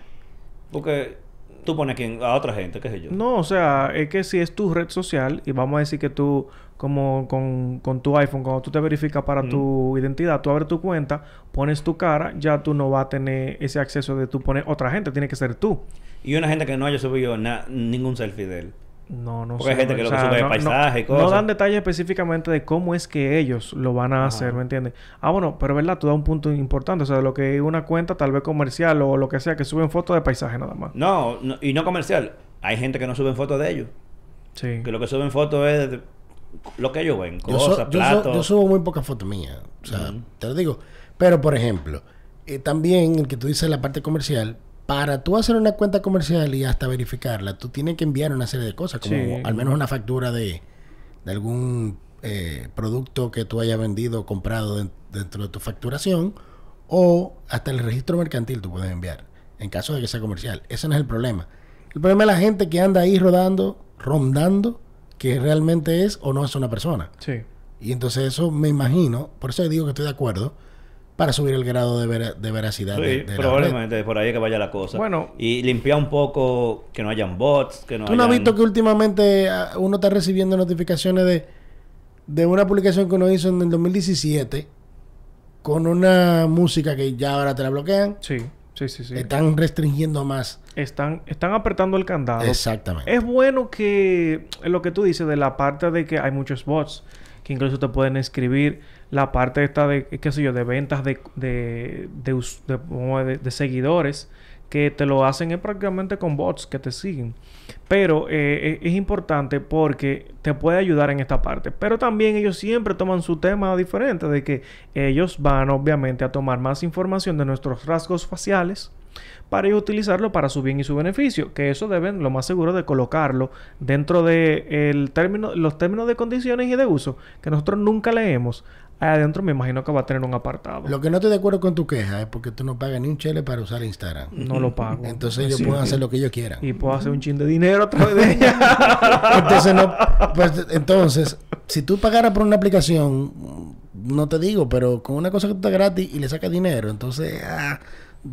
S1: Porque tú pones quién- a otra gente, qué sé yo.
S2: No, o sea, es que si es tu red social y vamos a decir que tú, como con, con tu iPhone, cuando tú te verificas para tu identidad, tú abres tu cuenta, pones tu cara, ya tú no vas a tener ese acceso de tú poner otra gente, tiene que ser tú.
S1: Y una gente que no haya subido ningún selfie de él.
S2: No, no
S1: Porque hay gente que
S2: o
S1: lo que sube
S2: no-
S1: paisaje y cosas.
S2: No dan detalles específicamente de cómo es que ellos lo van a
S1: Ajá.
S2: hacer, ¿me entiendes? Ah, bueno, pero verdad, tú das un punto importante, o sea, de lo que es una cuenta tal vez comercial o lo que sea, que suben fotos de paisaje nada más.
S1: No, no- y no comercial. Hay gente que no suben fotos de ellos.
S2: Sí.
S1: Que lo que suben fotos es de lo que ellos ven. Cosas,
S3: yo
S1: platos.
S3: yo subo muy pocas fotos mías. O sea, te lo digo. Pero, por ejemplo, eh, también el que tú dices la parte comercial, para tú hacer una cuenta comercial y hasta verificarla, tú tienes que enviar una serie de cosas, como
S2: Sí.
S3: al menos una factura de, de algún eh, producto que tú hayas vendido o comprado den- dentro de tu facturación, o hasta el registro mercantil tú puedes enviar, en caso de que sea comercial. Ese no es el problema. El problema es la gente que anda ahí rodando, rondando, que realmente es o no es una persona.
S2: Sí.
S3: Y entonces eso me imagino, por eso digo que estoy de acuerdo, para subir el grado de, vera- de veracidad
S1: Sí,
S3: de, de la red.
S1: probablemente por ahí es que vaya la cosa.
S2: Bueno.
S1: Y limpiar un poco que no hayan bots, que no
S3: ¿Tú no has visto que últimamente ah, uno está recibiendo notificaciones de, de una publicación que uno hizo en el 2017 con una música que ya ahora te la bloquean?
S2: Sí, sí, sí, sí.
S3: Están restringiendo más.
S2: Están, están apretando el candado.
S3: Exactamente.
S2: Es bueno que lo que tú dices de la parte de que hay muchos bots que incluso te pueden escribir la parte esta de, qué sé yo, de ventas de, de- de seguidores que te lo hacen es prácticamente con bots que te siguen. Pero eh, es, es importante porque te puede ayudar en esta parte. Pero también ellos siempre toman su tema diferente de que ellos van obviamente a tomar más información de nuestros rasgos faciales para ellos utilizarlo para su bien y su beneficio. Que eso deben, lo más seguro, de colocarlo dentro de el término, los términos de condiciones y de uso que nosotros nunca leemos. Ahí adentro me imagino que va a tener un apartado.
S3: Lo que no estoy de acuerdo con tu queja es porque tú no pagas ni un chele para usar Instagram.
S2: No lo pago.
S3: Entonces ellos pueden hacer lo que ellos quieran.
S2: Y puedo hacer un chin de dinero a través de ella.
S3: Entonces, no, pues, entonces, si tú pagaras por una aplicación, no te digo, pero con una cosa que está gratis y le sacas dinero, entonces, ah,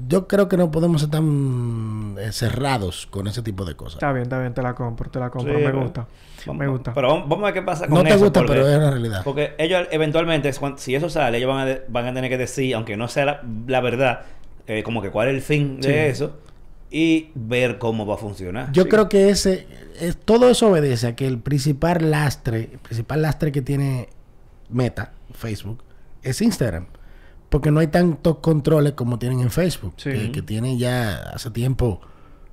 S3: yo creo que no podemos ser tan eh, cerrados con ese tipo de cosas.
S2: está bien, está bien, te la compro, te la compro.
S1: Sí,
S2: me
S1: pero-
S2: gusta.
S1: Vamos-
S2: me gusta.
S1: Pero vamos, vamos a ver qué pasa con
S3: No te
S1: eso,
S3: gusta,
S1: porque-
S3: pero es la realidad.
S1: Porque ellos eventualmente, si eso sale, ellos van a, van a tener que decir, aunque no sea la, la verdad, eh, como que cuál es el fin de eso y ver cómo va a funcionar.
S3: Yo
S2: Sí.
S3: creo que ese, es, todo eso obedece a que el principal lastre, el principal lastre que tiene Meta, Facebook, es Instagram. Porque no hay tantos controles como tienen en Facebook.
S2: Sí.
S3: Que, que tiene ya hace tiempo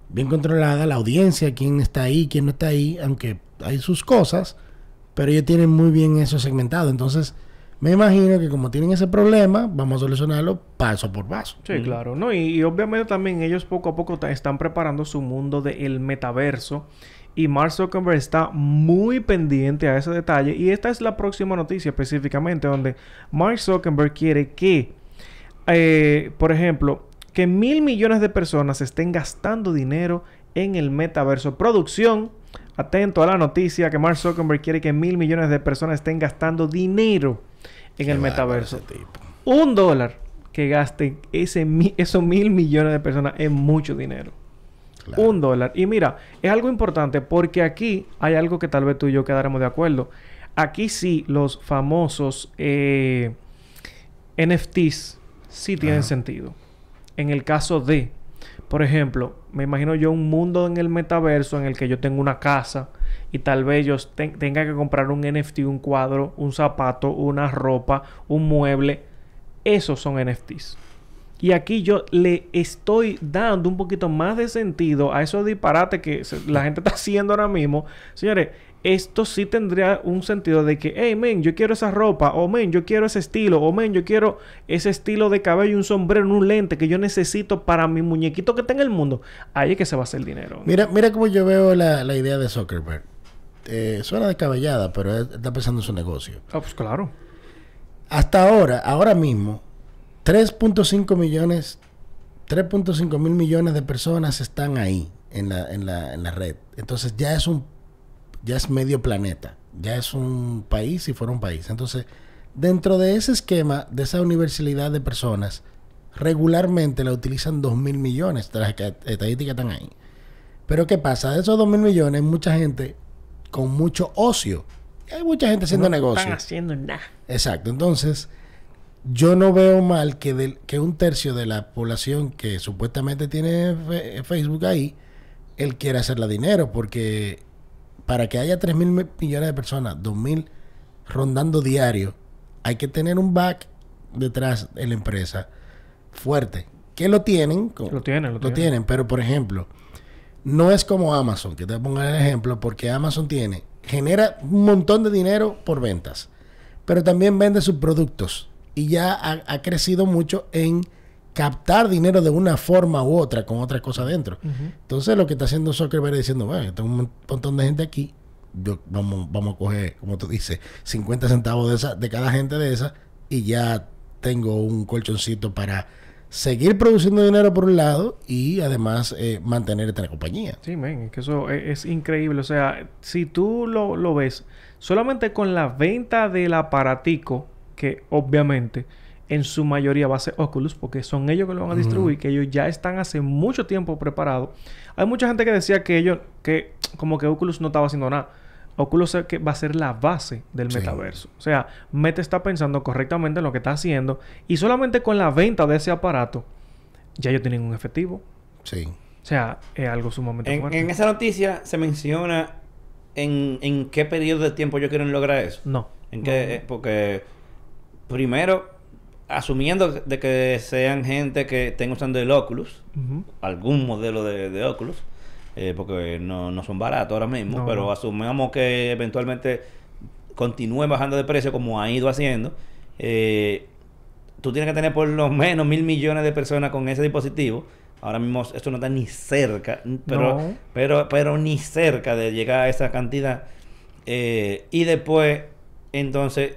S3: bien controlada la audiencia, quién está ahí, quién no está ahí, aunque hay sus cosas, pero ellos tienen muy bien eso segmentado. Entonces, me imagino que como tienen ese problema, vamos a solucionarlo paso por paso.
S2: Sí, claro. No, y, y obviamente también ellos poco a poco están preparando su mundo del metaverso. Y Mark Zuckerberg está muy pendiente a ese detalle. Y esta es la próxima noticia específicamente, donde Mark Zuckerberg quiere que, eh, por ejemplo, que mil millones de personas estén gastando dinero en el metaverso. Producción, atento a la noticia que Mark Zuckerberg quiere que mil millones de personas estén gastando dinero en
S3: Qué
S2: el metaverso un dólar que gasten ese, esos mil millones de personas es mucho dinero.
S3: Claro.
S2: Un dólar. Y mira, es algo importante porque aquí hay algo que tal vez tú y yo quedaremos de acuerdo. Aquí sí los famosos eh, NFTs sí tienen
S3: Ajá.
S2: sentido. En el caso de, por ejemplo, me imagino yo un mundo en el metaverso en el que yo tengo una casa y tal vez yo ten- tenga que comprar un NFT, un cuadro, un zapato, una ropa, un mueble. Esos son NFTs. Y aquí yo le estoy dando un poquito más de sentido a esos disparates que la gente está haciendo ahora mismo. Señores, esto sí tendría un sentido de que, hey, men, yo quiero esa ropa, o men, yo quiero ese estilo, o men, yo quiero ese estilo de cabello, un sombrero, un lente que yo necesito para mi muñequito que está en el mundo. Ahí es que se va a hacer dinero.
S3: Mira, mira cómo yo veo la, la idea de Zuckerberg. Eh, suena descabellada, pero él está pensando en su negocio.
S2: Ah, pues claro.
S3: Hasta ahora, ahora mismo, 3.5 millones, 3.5 mil millones de personas están ahí en la, en, la, en la red. Entonces ya es un, ya es medio planeta. Ya es un país si fuera un país. Entonces, dentro de ese esquema, de esa universalidad de personas, regularmente la utilizan 2 mil millones. Las estadísticas están ahí. Pero ¿qué pasa? De esos 2 mil millones, mucha gente con mucho ocio. Hay mucha gente haciendo
S2: no
S3: negocio.
S2: están haciendo nada.
S3: Exacto. Entonces, yo no veo mal que, del- que un tercio de la población que supuestamente tiene fe- Facebook ahí, él quiera hacerla dinero, porque para que haya 3 mil millones de personas, 2 mil rondando diario, hay que tener un back detrás de la empresa fuerte. Que lo tienen,
S2: Lo tienen, lo
S3: lo
S2: tienen.
S3: tienen, pero por ejemplo, no es como Amazon, que te poner el ejemplo, porque Amazon tiene, genera un montón de dinero por ventas, pero también vende sus productos y ya ha, ha crecido mucho en captar dinero de una forma u otra con otra cosa dentro. Entonces lo que está haciendo Zuckerberg es diciendo, bueno, tengo un montón de gente aquí, yo, vamos, vamos a coger, como tú dices, 50 centavos de, esa, de cada gente de esa y ya tengo un colchoncito para seguir produciendo dinero por un lado y además eh, mantener esta compañía.
S2: Sí, men, es que eso e- es, increíble. O sea, si tú lo, lo ves, solamente con la venta del aparatico, que obviamente en su mayoría va a ser Oculus, porque son ellos que lo van a distribuir, que ellos ya están hace mucho tiempo preparados. Hay mucha gente que decía que ellos, que como que Oculus no estaba haciendo nada. Oculus que va a ser la base del
S3: Sí.
S2: metaverso. O sea, Meta está pensando correctamente en lo que está haciendo y solamente con la venta de ese aparato ya ellos tienen un efectivo.
S3: Sí.
S2: O sea, es algo sumamente
S1: En,
S2: fuerte.
S1: en esa noticia se menciona en, en qué periodo de tiempo ellos quieren lograr eso.
S2: No.
S1: En qué, eh, porque primero, asumiendo de que sean gente que estén usando el Oculus, algún modelo de, de Oculus, eh, porque no, no son baratos ahora mismo,
S2: No,
S1: pero
S2: no.
S1: asumamos que eventualmente continúe bajando de precio como ha ido haciendo. eh, tú tienes que tener por lo menos mil millones de personas con ese dispositivo. Ahora mismo esto no está ni cerca, pero, pero, pero ni cerca de llegar a esa cantidad. Eh, y después, entonces,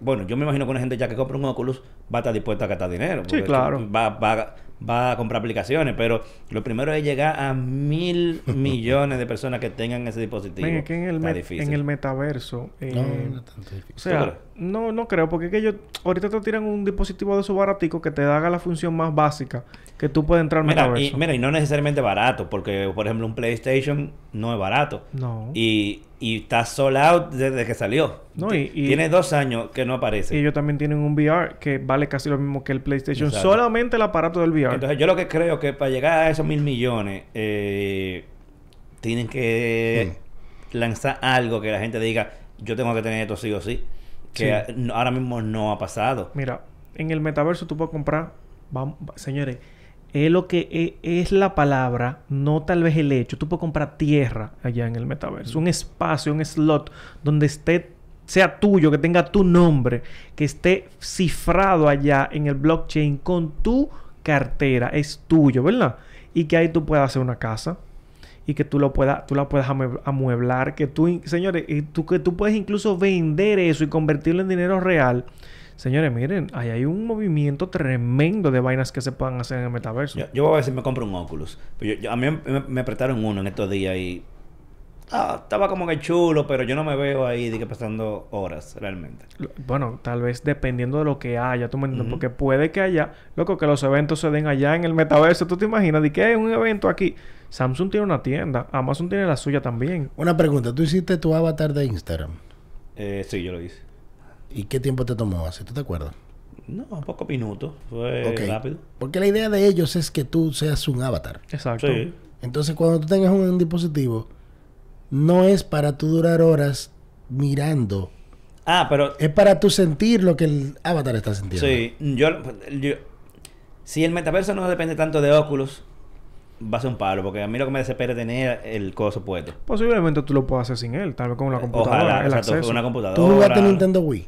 S1: bueno, yo me imagino que una gente ya que compra un Oculus va a estar dispuesta a gastar dinero.
S2: Sí,
S1: porque
S2: claro.
S1: Va, va, va a comprar aplicaciones, pero lo primero es llegar a mil millones de personas que tengan ese dispositivo.
S2: Que en el,
S1: Está
S2: met-
S1: difícil.
S2: en el metaverso. eh,
S3: No, no es tanto difícil.
S2: o
S1: ¿Tú
S2: sea? No, no creo, porque es que ellos ahorita te tiran un dispositivo de esos baratico que te haga la función más básica que tú puedes entrar al
S1: Mira y,
S2: metaverso.
S1: mira, y no necesariamente barato, porque por ejemplo un PlayStation no es barato.
S2: No.
S1: Y, y está sold out desde que salió.
S2: No, y- y-
S1: Tiene dos años que no aparece.
S2: Y ellos también tienen un VR que vale casi lo mismo que el PlayStation.
S1: Exacto.
S2: Solamente el aparato del VR.
S1: Entonces yo lo que creo que para llegar a esos mil millones eh, tienen que lanzar algo que la gente diga yo tengo que tener esto sí o sí. Que
S2: Sí.
S1: ahora mismo no ha pasado.
S2: Mira, en el metaverso tú puedes comprar, vamos, señores, es lo que es, es la palabra, no tal vez el hecho. Tú puedes comprar tierra allá en el metaverso, un espacio, un slot donde esté sea tuyo, que tenga tu nombre, que esté cifrado allá en el blockchain con tu cartera, es tuyo, ¿verdad? Y que ahí tú puedas hacer una casa y que tú lo puedas tú la puedas amue- amueblar que tú señores y tú que tú puedes incluso vender eso y convertirlo en dinero real señores miren ahí hay un movimiento tremendo de vainas que se puedan hacer en el metaverso
S1: Yo, yo voy a ver si me compro un Oculus. Pero yo- yo- a mí me, me prestaron uno en estos días y ah, estaba como que chulo, pero yo no me veo ahí de que pasando horas realmente.
S2: Bueno tal vez dependiendo de lo que haya tú me entiendes porque puede que haya loco que los eventos se den allá en el metaverso tú te imaginas de que hay un evento aquí Samsung tiene una tienda Amazon tiene la suya también
S3: Una pregunta, tú hiciste tu avatar de Instagram.
S1: Eh, sí, yo lo hice.
S3: ¿Y qué tiempo te tomó así? ¿Tú te acuerdas?
S1: No, pocos minutos. Fue rápido.
S3: Porque la idea de ellos es que tú seas un avatar.
S2: exacto
S1: Sí.
S3: Entonces, cuando tú tengas un, dispositivo, no es para tú durar horas mirando.
S1: Ah, pero
S3: Es para tú sentir lo que el avatar está sintiendo.
S1: Sí, yo, yo- si el metaverso no depende tanto de Oculus, va a ser un palo, porque a mí lo que me desespera es tener el coso puesto.
S2: posiblemente tú lo puedas hacer sin él tal vez con una computadora
S1: Ojalá,
S2: el
S1: exacto,
S2: acceso
S1: una computadora.
S3: Tú jugaste Nintendo Wii,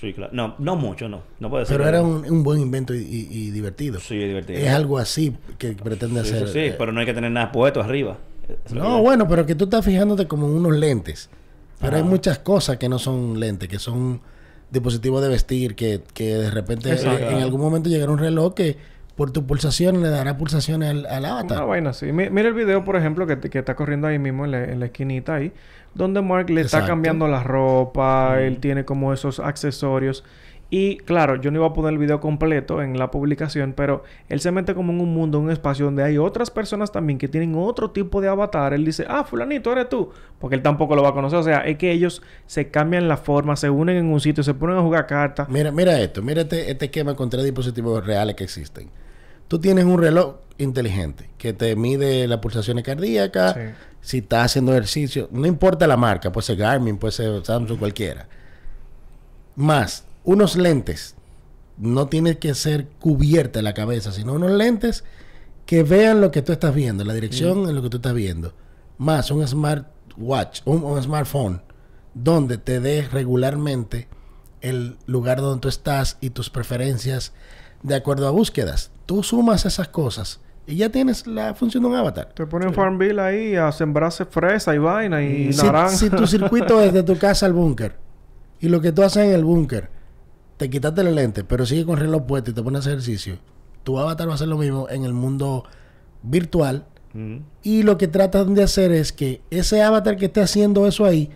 S1: Sí, claro. No, no mucho, no. No puedo decir.
S3: pero era un, un buen invento y, y- y divertido.
S1: Sí, es divertido.
S3: Es algo así que pretende
S1: Sí,
S3: hacer.
S1: sí, sí,
S3: eh,
S1: pero no hay que tener nada puesto arriba. Es
S3: No, bueno, pero que tú estás fijándote como en unos lentes. Pero hay muchas cosas que no son lentes, que son dispositivos de vestir, que, que de repente eh, en algún momento llegará un reloj que por tu pulsación le dará pulsaciones al, al
S2: Una
S3: avatar.
S2: vaina así. Mi- Mira el video, por ejemplo, que, que está corriendo ahí mismo en la, en la esquinita ahí. Donde Mark le está cambiando la ropa. Él tiene como esos accesorios. Y claro, yo no iba a poner el video completo en la publicación, pero él se mete como en un mundo, en un espacio donde hay otras personas también que tienen otro tipo de avatar. Él dice, ah, fulanito, eres tú. Porque él tampoco lo va a conocer. O sea, es que ellos se cambian la forma, se unen en un sitio, se ponen a jugar cartas.
S3: Mira, mira esto, mira este, este esquema con tres dispositivos reales que existen. Tú tienes un reloj inteligente que te mide las pulsaciones cardíacas,
S2: Sí.
S3: si estás haciendo ejercicio, no importa la marca, puede ser Garmin, puede ser Samsung, cualquiera. Más unos lentes, no tiene que ser cubierta la cabeza, sino unos lentes que vean lo que tú estás viendo, la dirección en lo que tú estás viendo. Más un smartwatch, un, un smartphone, donde te dé regularmente el lugar donde tú estás y tus preferencias de acuerdo a búsquedas. Tú sumas esas cosas y ya tienes la función de un avatar.
S2: Te ponen Farmville ahí a sembrarse fresa y vaina y
S3: Si,
S2: naranja.
S3: si tu circuito es de tu casa al búnker y lo que tú haces en el búnker, te quitaste el lente, pero sigue con el reloj puesto y te pones ejercicio, tu avatar va a hacer lo mismo en el mundo virtual.
S1: Mm.
S3: Y lo que tratan de hacer es que ese avatar que esté haciendo eso ahí,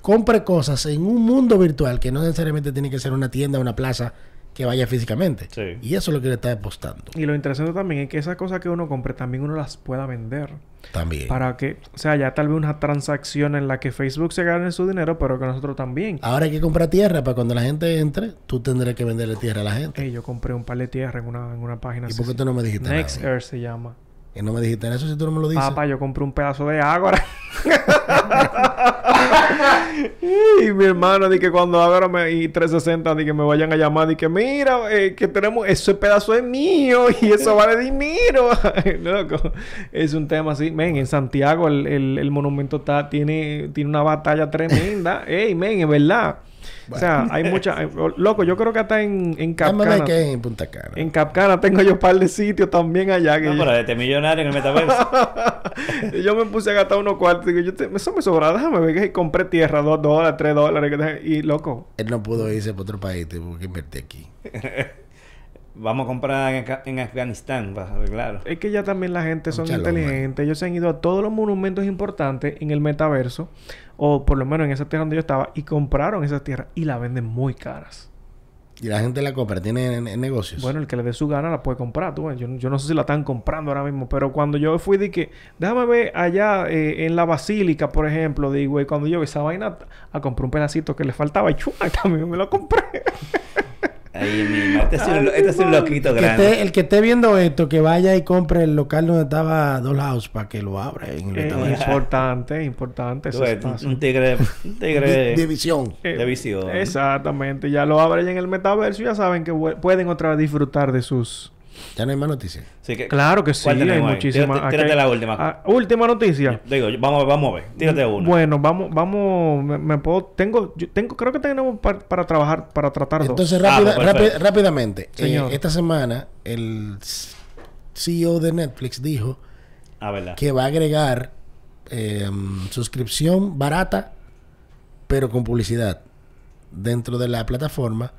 S3: compre cosas en un mundo virtual que no necesariamente tiene que ser una tienda o una plaza que vaya físicamente.
S1: Sí.
S3: Y eso es lo que le está apostando.
S2: Y lo interesante también es que esas cosas que uno compre también uno las pueda vender.
S3: También.
S2: Para que, o sea, ya tal vez una transacción en la que Facebook se gane su dinero, pero que nosotros también.
S3: Ahora hay que comprar tierra para cuando la gente entre, tú tendrás que venderle tierra a la gente.
S2: Yo compré un par de tierra en una, en una página
S3: ¿Y por qué tú no me dijiste
S2: Next
S3: nada?
S2: Earth se llama.
S3: Y no me dijiste eso si tú no me lo dices.
S2: Papá, yo compré un pedazo de Ágora. y mi hermano di que cuando Ágora me, y 360 di que me vayan a llamar di que mira eh, que tenemos ese pedazo es mío y eso vale dinero. Loco, es un tema así. Men, en Santiago el, el, el monumento está tiene tiene una batalla tremenda. Ey, men, es verdad. O sea, hay mucha hay- loco, yo creo que hasta en en Capcana
S3: qué es en Punta Cana.
S2: en Capcana tengo yo un par de sitios también allá que
S1: No,
S2: yo-
S1: pero este millonario en el metaverso.
S2: y yo me puse a gastar unos cuartos. Digo, yo te- eso me sobra. Déjame ver que compré tierra, dos dólares, tres dólares. Y loco.
S3: Él no pudo irse para otro país, tuvo que invertir aquí.
S1: Vamos a comprar en, Afga- en Afganistán para arreglarlo.
S2: Es que ya también la gente son inteligentes. Ellos se han ido a todos los monumentos importantes en el metaverso. O por lo menos en esa tierra donde yo estaba. Y compraron esas tierras. Y la venden muy caras.
S3: Y la gente la compra, tiene en- en negocios.
S2: Bueno, el que le dé su gana la puede comprar. Tú, yo, yo no sé si la están comprando ahora mismo. Pero cuando yo fui que... Déjame ver allá eh, en la basílica, por ejemplo. Digo, y cuando yo vi esa vaina... A comprar un pedacito que le faltaba. Y chua, también me lo compré.
S1: Ahí mismo. Este es un, este es un loquito
S3: el, que
S1: grande.
S3: esté, el que esté viendo esto, que vaya y compre el local donde estaba Dollhouse para que lo abra en el metaverso.
S2: importante, importante
S1: Tú
S2: ese
S1: ves,
S2: espacio.
S1: un tigre, un tigre
S3: División.
S2: Eh,
S1: de visión.
S2: Exactamente. Ya lo abren en el metaverso y ya saben que pueden otra vez disfrutar de sus...
S3: Ya no hay más noticias.
S1: Así que,
S2: Claro que sí,
S1: ¿cuál
S2: hay muchísimas.
S1: Tírate, tírate la última.
S2: Ah, última noticia.
S1: Digo, vamos, vamos a ver. Tírate una.
S2: Bueno, vamos, vamos, me, me puedo, tengo, yo tengo, creo que tenemos par- para trabajar, para tratar dos.
S3: Entonces,
S1: Ah,
S3: rápida-
S1: pues,
S3: rápi-
S1: perfecto.
S3: rápidamente. eh,
S2: Señor.
S3: esta semana, el CEO de Netflix dijo
S1: Ah, verdad.
S3: que va a agregar eh, suscripción barata, pero con publicidad dentro de la plataforma,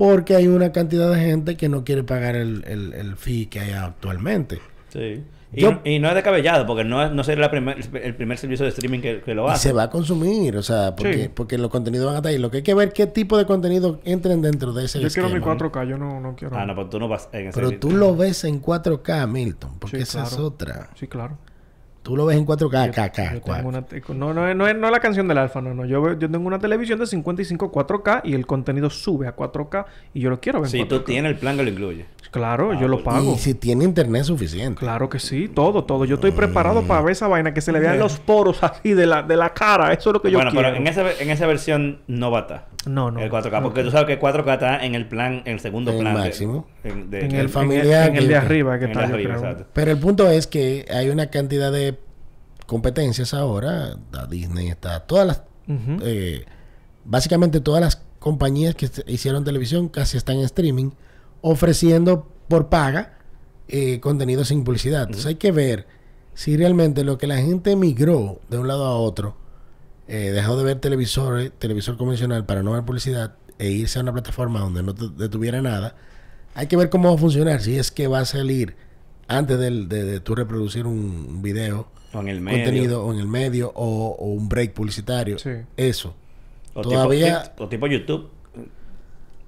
S3: porque hay una cantidad de gente que no quiere pagar el, el, el fee que hay actualmente.
S1: Sí. Y,
S3: Yo-
S1: no, y no es descabellado, porque no, es- no sería la primer- el primer servicio de streaming que, que lo
S3: Y
S1: hace.
S3: se va a consumir, o sea, porque,
S2: Sí.
S3: porque los contenidos van a estar ahí. Lo que hay que ver qué tipo de contenido entren dentro de ese
S2: yo quiero mi
S3: esquema.
S2: 4K, yo no, no quiero.
S1: Ah, no, pues tú no vas en ese
S3: Pero tú lo ves en 4K, Milton, porque
S2: Sí,
S3: esa es otra.
S2: Sí, claro.
S3: Tú lo ves en 4K,
S2: Yo- te- no, no, es- no, es, no es la canción del alfa, no, no. Yo, veo- yo tengo una televisión de 55 4K y el contenido sube a 4K y yo lo quiero ver
S1: Si tú
S2: 4K.
S1: tienes el plan que lo incluye.
S2: Claro,
S1: Ah,
S2: yo lo pago.
S3: Y si tiene internet suficiente.
S2: Claro que sí, todo, todo. Yo estoy preparado para ver esa vaina, que se le vean los poros así de la, de la cara. Eso es lo que yo
S1: bueno,
S2: quiero.
S1: pero en esa, en esa versión no va a estar.
S2: No, no.
S1: el 4K,
S2: no.
S1: porque tú sabes que 4K está en el plan, en el segundo
S3: En el
S1: plan.
S3: máximo.
S1: en- de-
S2: En
S3: el
S2: el,
S3: familiar
S2: en el, en el de arriba que
S1: en el
S2: está,
S1: arriba, exacto.
S3: Pero el punto es que hay una cantidad de competencias ahora. Está Disney, está todas las... Eh, básicamente todas las compañías que hicieron televisión casi están en streaming ofreciendo por paga eh, contenido sin publicidad. Entonces hay que ver si realmente lo que la gente migró de un lado a otro, eh, dejó de ver televisores, televisor convencional para no ver publicidad e irse a una plataforma donde no detuviera nada, hay que ver cómo va a funcionar. Si es que va a salir antes del- de, de tú reproducir un video,
S1: O en el medio.
S3: contenido o en el medio o, o un break publicitario.
S2: Sí.
S3: Eso.
S1: O
S3: Todavía-
S1: Tipo, o tipo YouTube.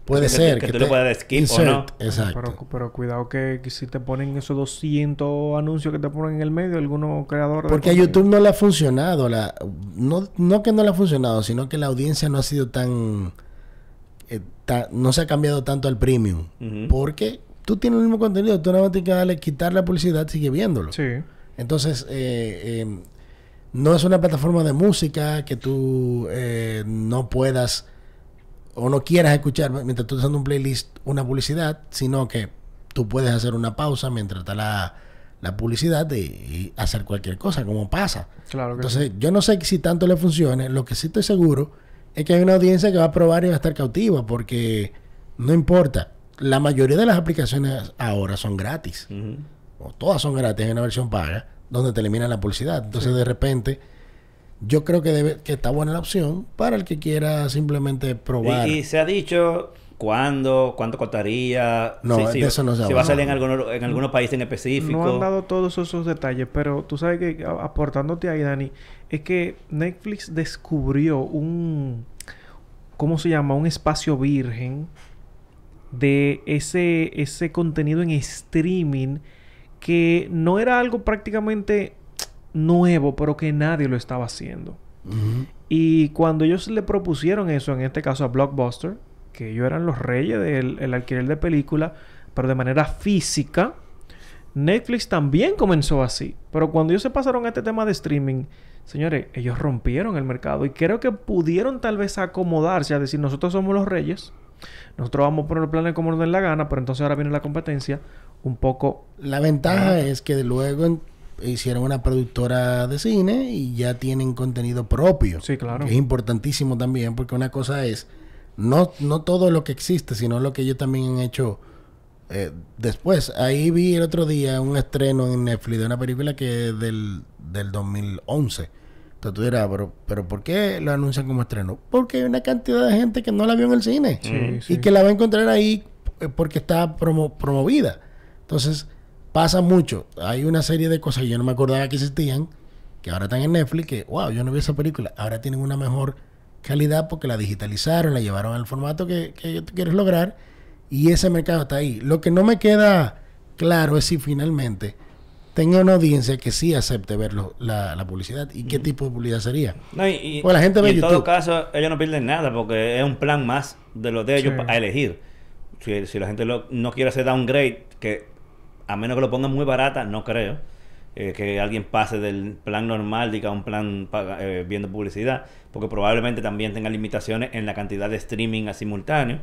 S3: Puede
S1: Que-
S3: ser.
S1: que tú le puedas dar skip o
S3: insert,
S1: no.
S3: Exacto.
S2: Pero, pero cuidado que, que si te ponen esos 200 anuncios que te ponen en el medio, algunos creadores... de
S3: Porque a. YouTube no le ha funcionado. La, no, no que no le ha funcionado, sino que la audiencia no ha sido tan... eh, ta- no se ha cambiado tanto al premium. Porque tú tienes el mismo contenido. Tú nada más tienes que darle, quitar la publicidad, sigue viéndolo.
S2: Sí.
S3: Entonces, eh, eh, no es una plataforma de música que tú eh, no puedas o no quieras escuchar mientras tú estás haciendo un playlist una publicidad, sino que tú puedes hacer una pausa mientras está la, la publicidad y, y hacer cualquier cosa, como pasa.
S2: Claro que
S3: Entonces, yo no sé si tanto le funcione. Lo que sí estoy seguro es que hay una audiencia que va a probar y va a estar cautiva, porque no importa. La mayoría de las aplicaciones ahora son gratis. O todas son gratis en una versión paga, donde te eliminan la publicidad. Entonces, de repente, yo creo que debe, que está buena la opción para el que quiera simplemente probar.
S1: Y, y se ha dicho cuándo, cuánto costaría.
S3: No, de eso no se
S1: Si va a salir en algunos, en algunos países en específico.
S2: No han dado todos esos detalles, pero tú sabes que aportándote ahí, Dani, es que Netflix descubrió un, ¿cómo se llama? Un espacio virgen de ese, ese contenido en streaming que no era algo prácticamente nuevo, pero que nadie lo estaba haciendo. Y cuando ellos le propusieron eso, en este caso a Blockbuster, que ellos eran los reyes del el alquiler de película, pero de manera física, Netflix también comenzó así. Pero cuando ellos se pasaron a este tema de streaming, señores, ellos rompieron el mercado y creo que pudieron tal vez acomodarse a decir, nosotros somos los reyes, nosotros vamos a poner planes como nos den la gana, pero entonces ahora viene la competencia un poco...
S3: La ventaja es que luego hicieron una productora de cine y ya tienen contenido propio.
S2: Sí, claro.
S3: Que es importantísimo también, porque una cosa es no, no todo lo que existe, sino lo que ellos también han hecho eh, después. Ahí vi el otro día un estreno en Netflix de una película que es del, del 2011. Entonces tú dirás, pero, pero ¿por qué lo anuncian como estreno? Porque hay una cantidad de gente que no la vio en el cine
S2: Sí, sí.
S3: y que la va a encontrar ahí eh, porque está promo- promovida. Entonces, pasa mucho. Hay una serie de cosas que yo no me acordaba que existían, que ahora están en Netflix, que, wow, yo no vi esa película. Ahora tienen una mejor calidad porque la digitalizaron, la llevaron al formato que, que tú quieres lograr y ese mercado está ahí. Lo que no me queda claro es si finalmente tenga una audiencia que sí acepte ver lo- la, la publicidad y qué tipo de publicidad sería.
S1: No, y, y-
S3: Pues la gente
S1: y
S3: ve
S1: en todo
S3: YouTube.
S1: caso, ellos no pierden nada porque es un plan más de los de ellos
S2: Sí.
S1: a elegir. Si, si la gente lo- no quiere hacer downgrade, que a menos que lo pongan muy barata, no creo. eh, que alguien pase del plan normal, diga un plan eh, viendo publicidad, porque probablemente también tenga limitaciones en la cantidad de streaming a simultáneo.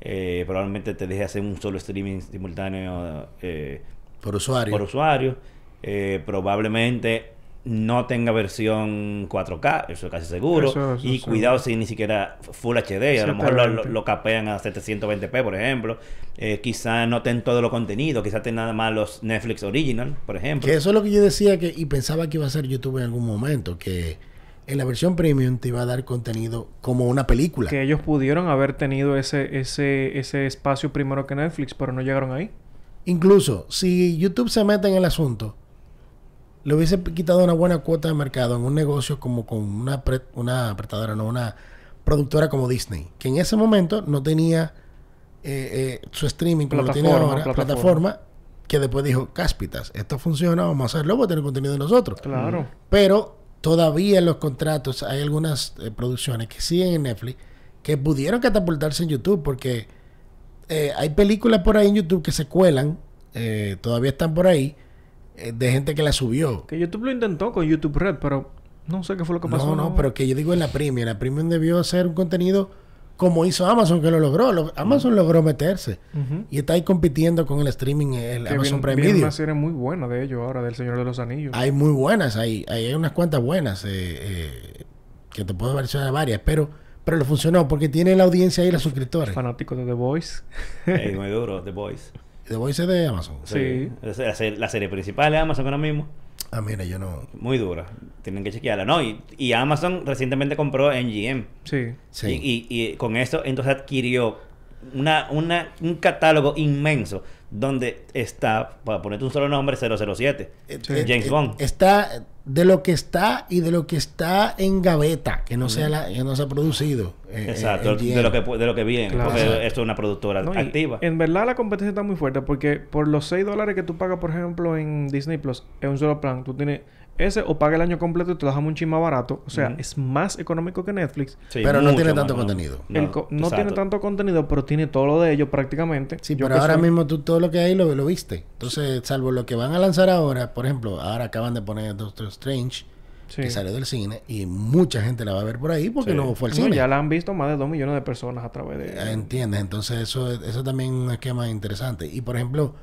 S1: Eh, probablemente te deje hacer un solo streaming simultáneo eh,
S3: Por usuario.
S1: por usuario. Eh, probablemente no tenga versión 4K, eso es casi seguro.
S2: Eso- eso
S1: y
S2: sí.
S1: cuidado si ni siquiera Full HD, a lo mejor lo, lo-
S2: 720.
S1: lo capean a 720p, por ejemplo. Eh, quizá no ten todo lo contenido, quizá ten nada más los Netflix Original, por ejemplo.
S3: Que eso es lo que yo decía que y pensaba que iba a ser YouTube en algún momento, que en la versión premium te iba a dar contenido como una película.
S2: Que ellos pudieron haber tenido ese, ese, ese espacio primero que Netflix, pero no llegaron ahí.
S3: Incluso si YouTube se mete en el asunto, le hubiese quitado una buena cuota de mercado en un negocio como con una, pre- una apretadora, no una productora como Disney, que en ese momento no tenía eh, eh, su streaming como lo tiene
S2: Plataforma,
S3: ahora,
S2: plataforma.
S3: plataforma, que después dijo, Cáspitas, esto funciona, vamos a hacerlo, vamos a tener contenido de nosotros.
S2: Claro.
S3: Pero todavía en los contratos hay algunas eh, producciones que siguen en Netflix que pudieron catapultarse en YouTube porque eh, hay películas por ahí en YouTube que se cuelan, todavía están por ahí, de gente que la subió.
S2: Que YouTube lo intentó con YouTube Red, pero no sé qué fue lo que pasó.
S3: No, no, pero que yo digo en la Premium. La Premium debió hacer un contenido como hizo Amazon, que lo logró. Lo- Amazon logró meterse y está ahí compitiendo con el streaming, el
S2: Que
S3: Amazon Prime Video.
S2: una serie muy buena de ellos ahora, del Señor de los Anillos.
S3: Hay muy buenas ahí. Ahí hay unas cuantas buenas eh, eh, que te puedo mencionar varias, pero, pero le funcionó porque tiene la audiencia ahí, los suscriptores.
S2: Fanático de The Voice.
S1: Eh, muy duro, The Boys.
S3: The Voice es de Amazon.
S2: Sí.
S1: Es La, serie- la serie principal de Amazon ahora mismo.
S3: Ah, mira, yo no.
S1: Muy dura. Tienen que chequearla, ¿no? Y, y Amazon recientemente compró NGM.
S2: Sí.
S3: Sí.
S1: Y, y- y con eso entonces adquirió una, una, un catálogo inmenso donde está, para ponerte un solo nombre, 007.
S3: Eh,
S2: Sí.
S3: eh,
S1: James
S3: eh,
S1: Bond.
S3: Está de lo que está y de lo que está en gaveta, que no, sea la- que no se ha producido. eh,
S1: Exacto,
S3: en
S1: de lo, que, de lo que viene,
S2: Claro.
S1: porque esto es una productora
S2: No,
S1: activa.
S2: En verdad la competencia está muy fuerte porque por los 6 dólares que tú pagas, por ejemplo, en Disney Plus, en un solo plan, tú tienes ese o paga el año completo y te lo dejamos un chin más barato. O sea, es más económico que Netflix.
S1: Sí,
S3: pero no tiene
S1: más,
S3: tanto contenido.
S2: El co- no, tiene tanto contenido, pero tiene todo lo de ellos prácticamente.
S3: Sí,
S2: Yo
S3: pero ahora
S2: soy-
S3: mismo tú todo lo que hay lo, lo viste. Entonces, salvo lo que van a lanzar ahora, por ejemplo, ahora acaban de poner Doctor Strange,
S2: Sí.
S3: que salió del cine, y mucha gente la va a ver por ahí porque
S1: Sí.
S3: no fue al
S2: No,
S3: cine.
S2: ya la han visto más de 2 millones de personas a través de...
S3: Ah, ¿Entiendes? Entonces eso, eso también es un esquema interesante. Y por ejemplo,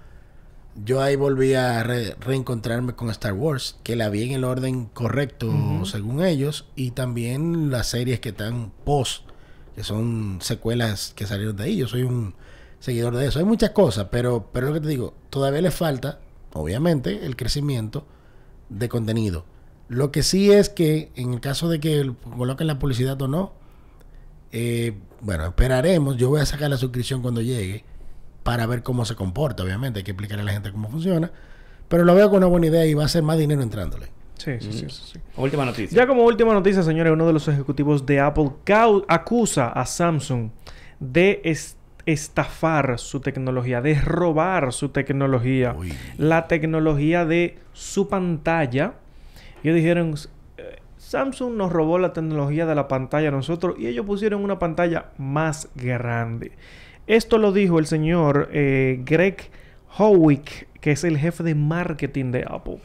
S3: yo ahí volví a re- reencontrarme con Star Wars, que la vi en el orden correcto según ellos, y también las series que están post, que son secuelas que salieron de ahí. Yo soy un seguidor de eso. Hay muchas cosas, pero, pero lo que te digo, todavía le falta, obviamente, el crecimiento de contenido. Lo que sí es que en el caso de que coloquen la publicidad o no, eh, bueno, esperaremos. Yo voy a sacar la suscripción cuando llegue para ver cómo se comporta. Obviamente, hay que explicarle a la gente cómo funciona. Pero lo veo con una buena idea y va a ser más dinero entrándole.
S2: Sí, sí, sí, sí, sí.
S1: Última noticia.
S2: Ya como última noticia, señores, uno de los ejecutivos de Apple acusa a Samsung de es- estafar su tecnología, de robar su tecnología,
S3: Uy.
S2: la tecnología de su pantalla. Ellos dijeron, eh, Samsung nos robó la tecnología de la pantalla a nosotros y ellos pusieron una pantalla más grande. Esto lo dijo el señor eh, Greg Howick, que es el jefe de marketing de Apple.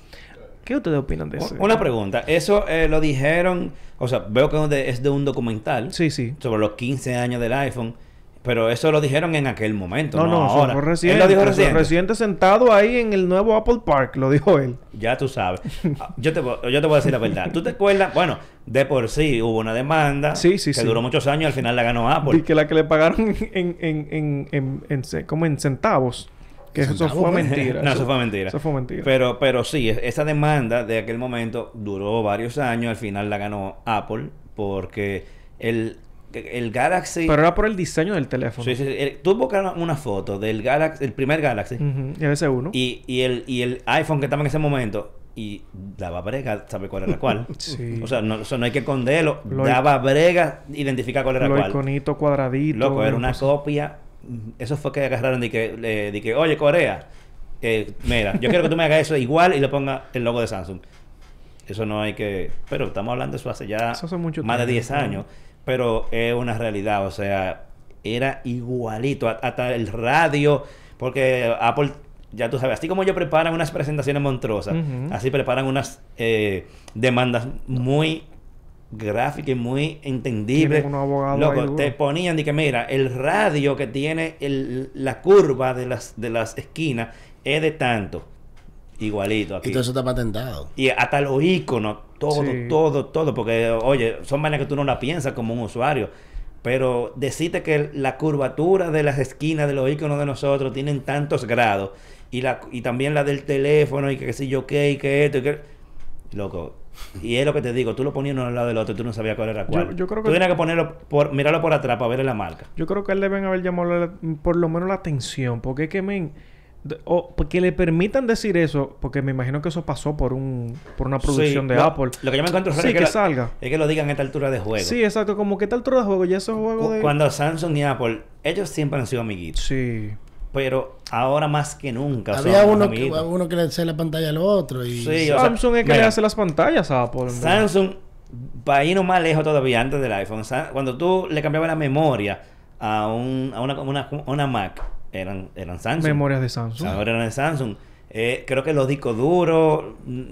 S2: ¿Qué ustedes opinan de eso?
S1: Una pregunta. Eso eh, lo dijeron, o sea, veo que es de- un documental
S2: Sí, sí.
S1: sobre los 15 años del iPhone, pero eso lo dijeron en aquel momento,
S2: No,
S1: no,
S2: no, eso
S1: ahora.
S2: fue
S1: Él
S2: reciente.
S1: lo dijo
S2: eso
S1: reciente.
S2: reciente sentado ahí en el nuevo Apple Park, lo dijo él.
S1: Ya tú sabes. Ah, Yo te, voy- yo te voy a decir la verdad. ¿Tú te acuerdas? Bueno, de por sí hubo una demanda
S2: Sí, sí,
S1: que
S2: sí.
S1: duró muchos años y al final la ganó Apple.
S2: Y que la que le pagaron en, en, en, en, como en centavos. Que eso
S3: ¿Centavos
S2: fue mentira.
S1: no, eso fue mentira.
S2: Eso fue mentira.
S1: Pero, pero sí, es- esa demanda de aquel momento duró varios años. Al final la ganó Apple porque el, el Galaxy...
S2: Pero era por el diseño del teléfono.
S1: Sí, sí, tú buscas una foto del Galaxy, el primer Galaxy,
S2: Y el S1.
S1: y, y, el, y el iPhone que estaba en ese momento, y daba brega, sabe cuál era cuál.
S2: Sí.
S1: O sea, no, eso no hay que esconderlo.
S2: Lo-
S1: daba brega identificar cuál era
S2: Los
S1: cuál.
S2: iconitos cuadraditos.
S1: Loco, era una copia. Eso fue que agarraron de que, de que oye, Corea, eh, mira, yo quiero que tú me hagas eso igual y le ponga el logo de Samsung. Eso no hay que... Pero estamos hablando de eso hace ya
S2: Eso hace mucho
S1: más de
S2: tiempo.
S1: 10 años. Pero es una realidad, o sea, era igualito. a- Hasta el radio, porque Apple, ya tú sabes, así como ellos preparan unas presentaciones monstruosas, así preparan unas eh, demandas muy gráficas y muy
S2: abogados
S1: Loco,
S2: ahí
S1: te ponían de que mira, el radio que tiene el- la curva de las, de las esquinas es de tanto. Igualito aquí.
S3: Y todo eso está patentado.
S1: Y hasta los iconos, todo,
S2: Sí.
S1: todo, todo. Porque, oye, son vainas que tú no la piensas como un usuario. Pero decirte que la curvatura de las esquinas de los iconos de nosotros tienen tantos grados. Y, la, y también la del teléfono y que qué sé yo qué y que esto y que... Loco. Y es lo que te digo, tú lo ponías uno al lado del otro y tú no sabías cuál era cuál.
S2: yo creo
S1: tú
S2: que-
S1: tenías que ponerlo por, mirarlo por atrás para ver la marca.
S2: Yo creo que él deben haber llamado la- por lo menos la atención. Porque es que, men... de- O porque le permitan decir eso, porque me imagino que eso pasó por un por una producción
S1: Sí,
S2: de
S1: lo-
S2: Apple.
S1: Lo que yo me encuentro
S2: Sí,
S1: es que,
S2: que
S1: la-
S2: salga.
S1: es que lo digan a esta altura de juego.
S2: Sí, exacto. Como que tal altura de juego, ya esos juegos de...
S1: Cuando Samsung y Apple, ellos siempre han sido amiguitos.
S2: Sí.
S1: Pero ahora más que nunca.
S3: Había
S1: son
S3: uno que, uno que le hacía la pantalla al otro. Y
S1: Sí, o sea,
S2: Samsung es que le hace las pantallas a Apple.
S1: Samsung, para irnos más lejos todavía antes del iPhone, cuando tú le cambiabas la memoria a, un, a una, una, una Mac, eran, eran Samsung.
S2: Memorias de Samsung.
S1: Ahora eran de Samsung. Eh, creo que los discos duros mm,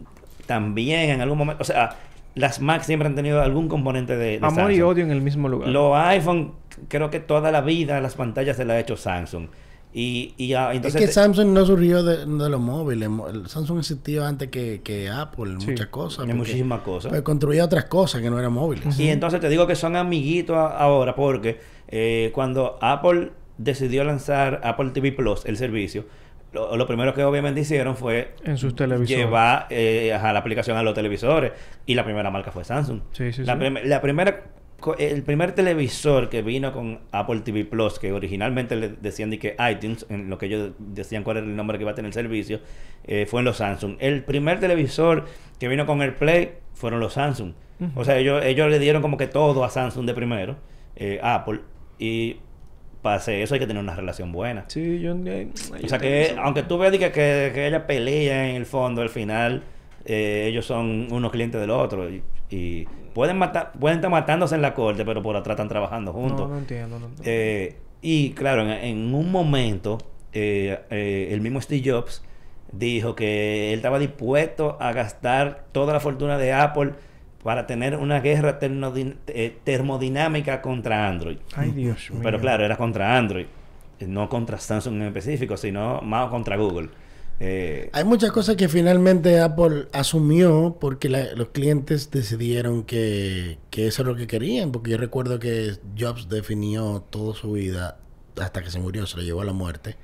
S1: también en algún momento. O sea, las Mac siempre han tenido algún componente de, de
S2: Amor y odio en el mismo lugar.
S1: Los iPhone, creo que toda la vida las pantallas se las ha hecho Samsung. Y, y
S3: Es
S1: entonces.
S3: que
S1: te-
S3: Samsung no surgió de, de los móviles. El Samsung existió antes que, que Apple,
S2: Sí.
S3: muchas cosas. porque-
S1: muchísimas cosas.
S3: pues, construía otras cosas que no eran móviles.
S1: Y entonces te digo que son amiguitos a- ahora porque eh, cuando Apple decidió lanzar Apple TV Plus, el servicio, lo, lo primero que obviamente hicieron fue
S2: En sus televisores.
S1: llevar eh, ajá, la aplicación a los televisores y la primera marca fue Samsung.
S2: Sí, sí,
S1: la,
S2: sí.
S1: prim- la primera el primer televisor que vino con Apple TV Plus, que originalmente le decían de que iTunes, en lo que ellos decían cuál era el nombre que iba a tener el servicio, eh, fue en los Samsung. El primer televisor que vino con el Play fueron los Samsung. O sea, ellos, ellos le dieron como que todo a Samsung de primero, eh, Apple, y hacer eso hay que tener una relación buena.
S2: Sí, yo... eh,
S1: O sea que,
S2: eso.
S1: aunque tú veas que, que, que ella pelea en el fondo, al final eh, ellos son unos clientes del otro. Y, y pueden matar, pueden estar matándose en la corte, pero por atrás están trabajando juntos.
S2: No, no entiendo, no entiendo.
S1: Eh, y claro, en, en un momento, eh, el mismo Steve Jobs dijo que él estaba dispuesto a gastar toda la fortuna de Apple para tener una guerra eh, termodinámica contra Android.
S2: Ay, Dios mío.
S1: Pero claro, era contra Android, eh, no contra Samsung en específico, sino más contra Google. Eh,
S3: Hay muchas cosas que finalmente Apple asumió porque la- los clientes decidieron que, que eso es lo que querían. Porque yo recuerdo que Jobs definió toda su vida, hasta que se murió, se lo llevó a la muerte,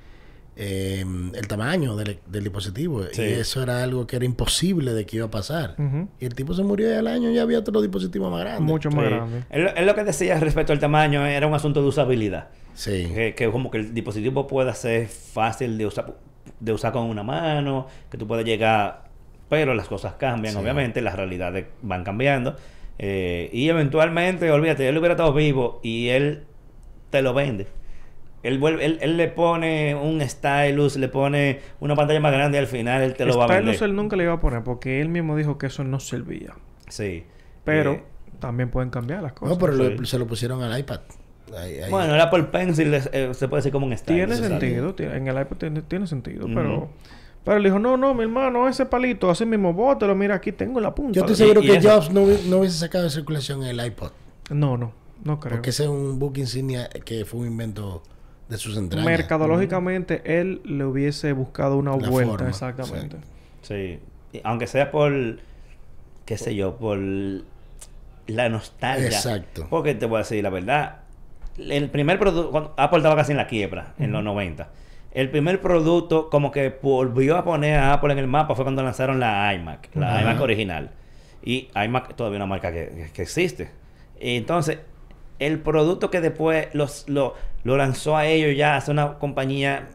S3: eh, el tamaño del, del dispositivo.
S1: Sí.
S3: Y eso era algo que era imposible de que iba a pasar. Y el tipo se murió y al año ya había otro dispositivo más grande.
S2: Mucho más
S1: sí.
S2: grande.
S1: Él, él lo que decía respecto al tamaño era un asunto de usabilidad.
S3: Sí.
S1: Que, que como que el dispositivo pueda ser fácil de usar, de usar con una mano, que tú puedes llegar, pero las cosas cambian,
S3: Sí.
S1: obviamente, las realidades van cambiando. eh, y eventualmente, olvídate, él hubiera estado vivo y él te lo vende. Él, vuelve, él, él le pone un stylus, le pone una pantalla más grande y al final él te lo va a
S2: Stylus
S1: vender.
S2: él nunca le iba a poner porque él mismo dijo que eso no servía.
S1: Sí.
S2: Pero
S1: Eh,
S2: también pueden cambiar las cosas.
S3: No, pero lo- se lo pusieron al iPad. Ahí- ahí.
S1: bueno, el Apple Pencil es- eh, se puede decir como un stylus.
S2: Tiene sentido, tiene- en el iPad tiene, tiene sentido, pero... Pero él dijo, no, no, mi hermano, ese palito, así mismo, bótelo, mira, aquí tengo la punta.
S3: Yo estoy seguro que
S1: eso-
S3: Jobs no, no hubiese sacado de circulación el iPod.
S2: No, no, no creo.
S3: Porque ese es un book insignia que fue un invento de sus entrañas.
S2: Mercadológicamente, él le hubiese buscado una
S3: La
S2: vuelta,
S3: forma,
S2: exactamente.
S1: Sí. Aunque sea por, qué sé yo, por la nostalgia.
S3: Exacto.
S1: Porque te voy a decir la verdad. El primer producto, cuando Apple estaba casi en la quiebra, en los 90. El primer producto como que volvió a poner a Apple en el mapa fue cuando lanzaron la iMac, la iMac original. Y iMac todavía una marca que, que existe. Entonces, el producto que después los, lo, lo lanzó a ellos ya hace una compañía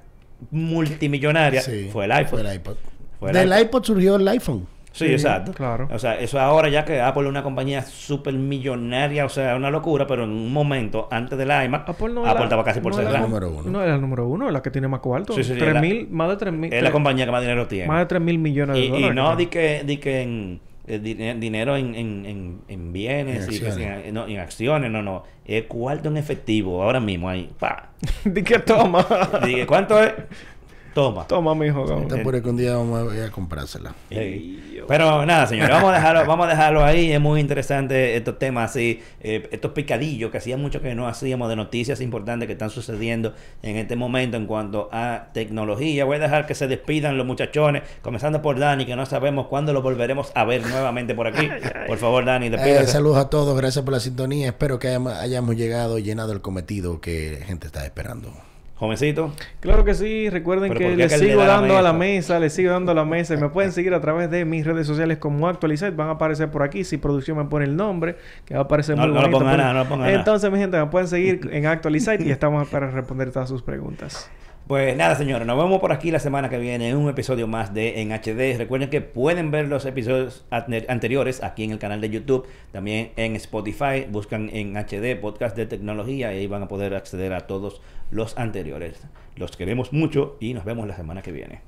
S1: multimillonaria
S3: Sí,
S1: fue el iPhone.
S3: Fue el iPod.
S1: Fue el
S3: Del
S1: iPod.
S3: iPod surgió el iPhone.
S1: Sí,
S2: Sí,
S1: exacto.
S2: claro.
S1: O sea, eso ahora ya que Apple es una compañía súper millonaria, o sea, una locura, pero en un momento antes del iMac,
S2: Apple
S1: Apple,
S2: no era-
S1: estaba casi por
S2: no
S1: cerrar.
S3: número uno.
S2: No era el número uno, es la que tiene más cuarto.
S1: Sí, sí,
S2: Tres
S1: la-
S2: mil, más de tres mil.
S1: Es la compañía que más dinero tiene.
S2: Más de tres mil millones de
S1: y, y
S2: dólares.
S1: no
S2: que
S1: di que, di que en dinero en, en, en, en bienes
S3: En
S1: y
S3: acciones.
S1: si en, no, en acciones, no, no. Es cuarto en efectivo, ahora mismo ahí. Pa.
S2: Di que toma.
S1: Dije, ¿cuánto es? Toma.
S2: toma, mijo.
S3: Está por que un día vamos a comprársela.
S1: Sí. Pero nada, señores, vamos a dejarlo, vamos a dejarlo ahí. Es muy interesante estos temas así, eh, estos picadillos que hacía mucho que no hacíamos de noticias importantes que están sucediendo en este momento en cuanto a tecnología. Voy a dejar que se despidan los muchachones, comenzando por Dani, que no sabemos cuándo lo volveremos a ver nuevamente por aquí. Por favor, Dani,
S3: Eh,
S1: despídase.
S3: saludos a todos, gracias por la sintonía. Espero que hayamos, hayamos llegado y llenado el cometido que la gente está esperando.
S1: Jovencito.
S2: Claro que sí, recuerden que
S1: ¿por qué
S2: les
S1: le
S2: sigo
S1: la
S2: dando a la
S1: mesa?
S2: les sigo dando a la mesa y me pueden seguir a través de mis redes sociales como Actualizate, van a aparecer por aquí, si producción me pone el nombre, que va a aparecer
S1: No-
S2: muy
S1: no
S2: bonito.
S1: nada, no lo.
S2: Entonces, mi gente, me pueden seguir en Actualizate y estamos para responder todas sus preguntas.
S1: Pues nada, señores, nos vemos por aquí la semana que viene en un episodio más de En HD. Recuerden que pueden ver los episodios ante- anteriores aquí en el canal de YouTube, también en Spotify. Buscan en HD Podcast de Tecnología y ahí van a poder acceder a todos los anteriores. Los queremos mucho y nos vemos la semana que viene.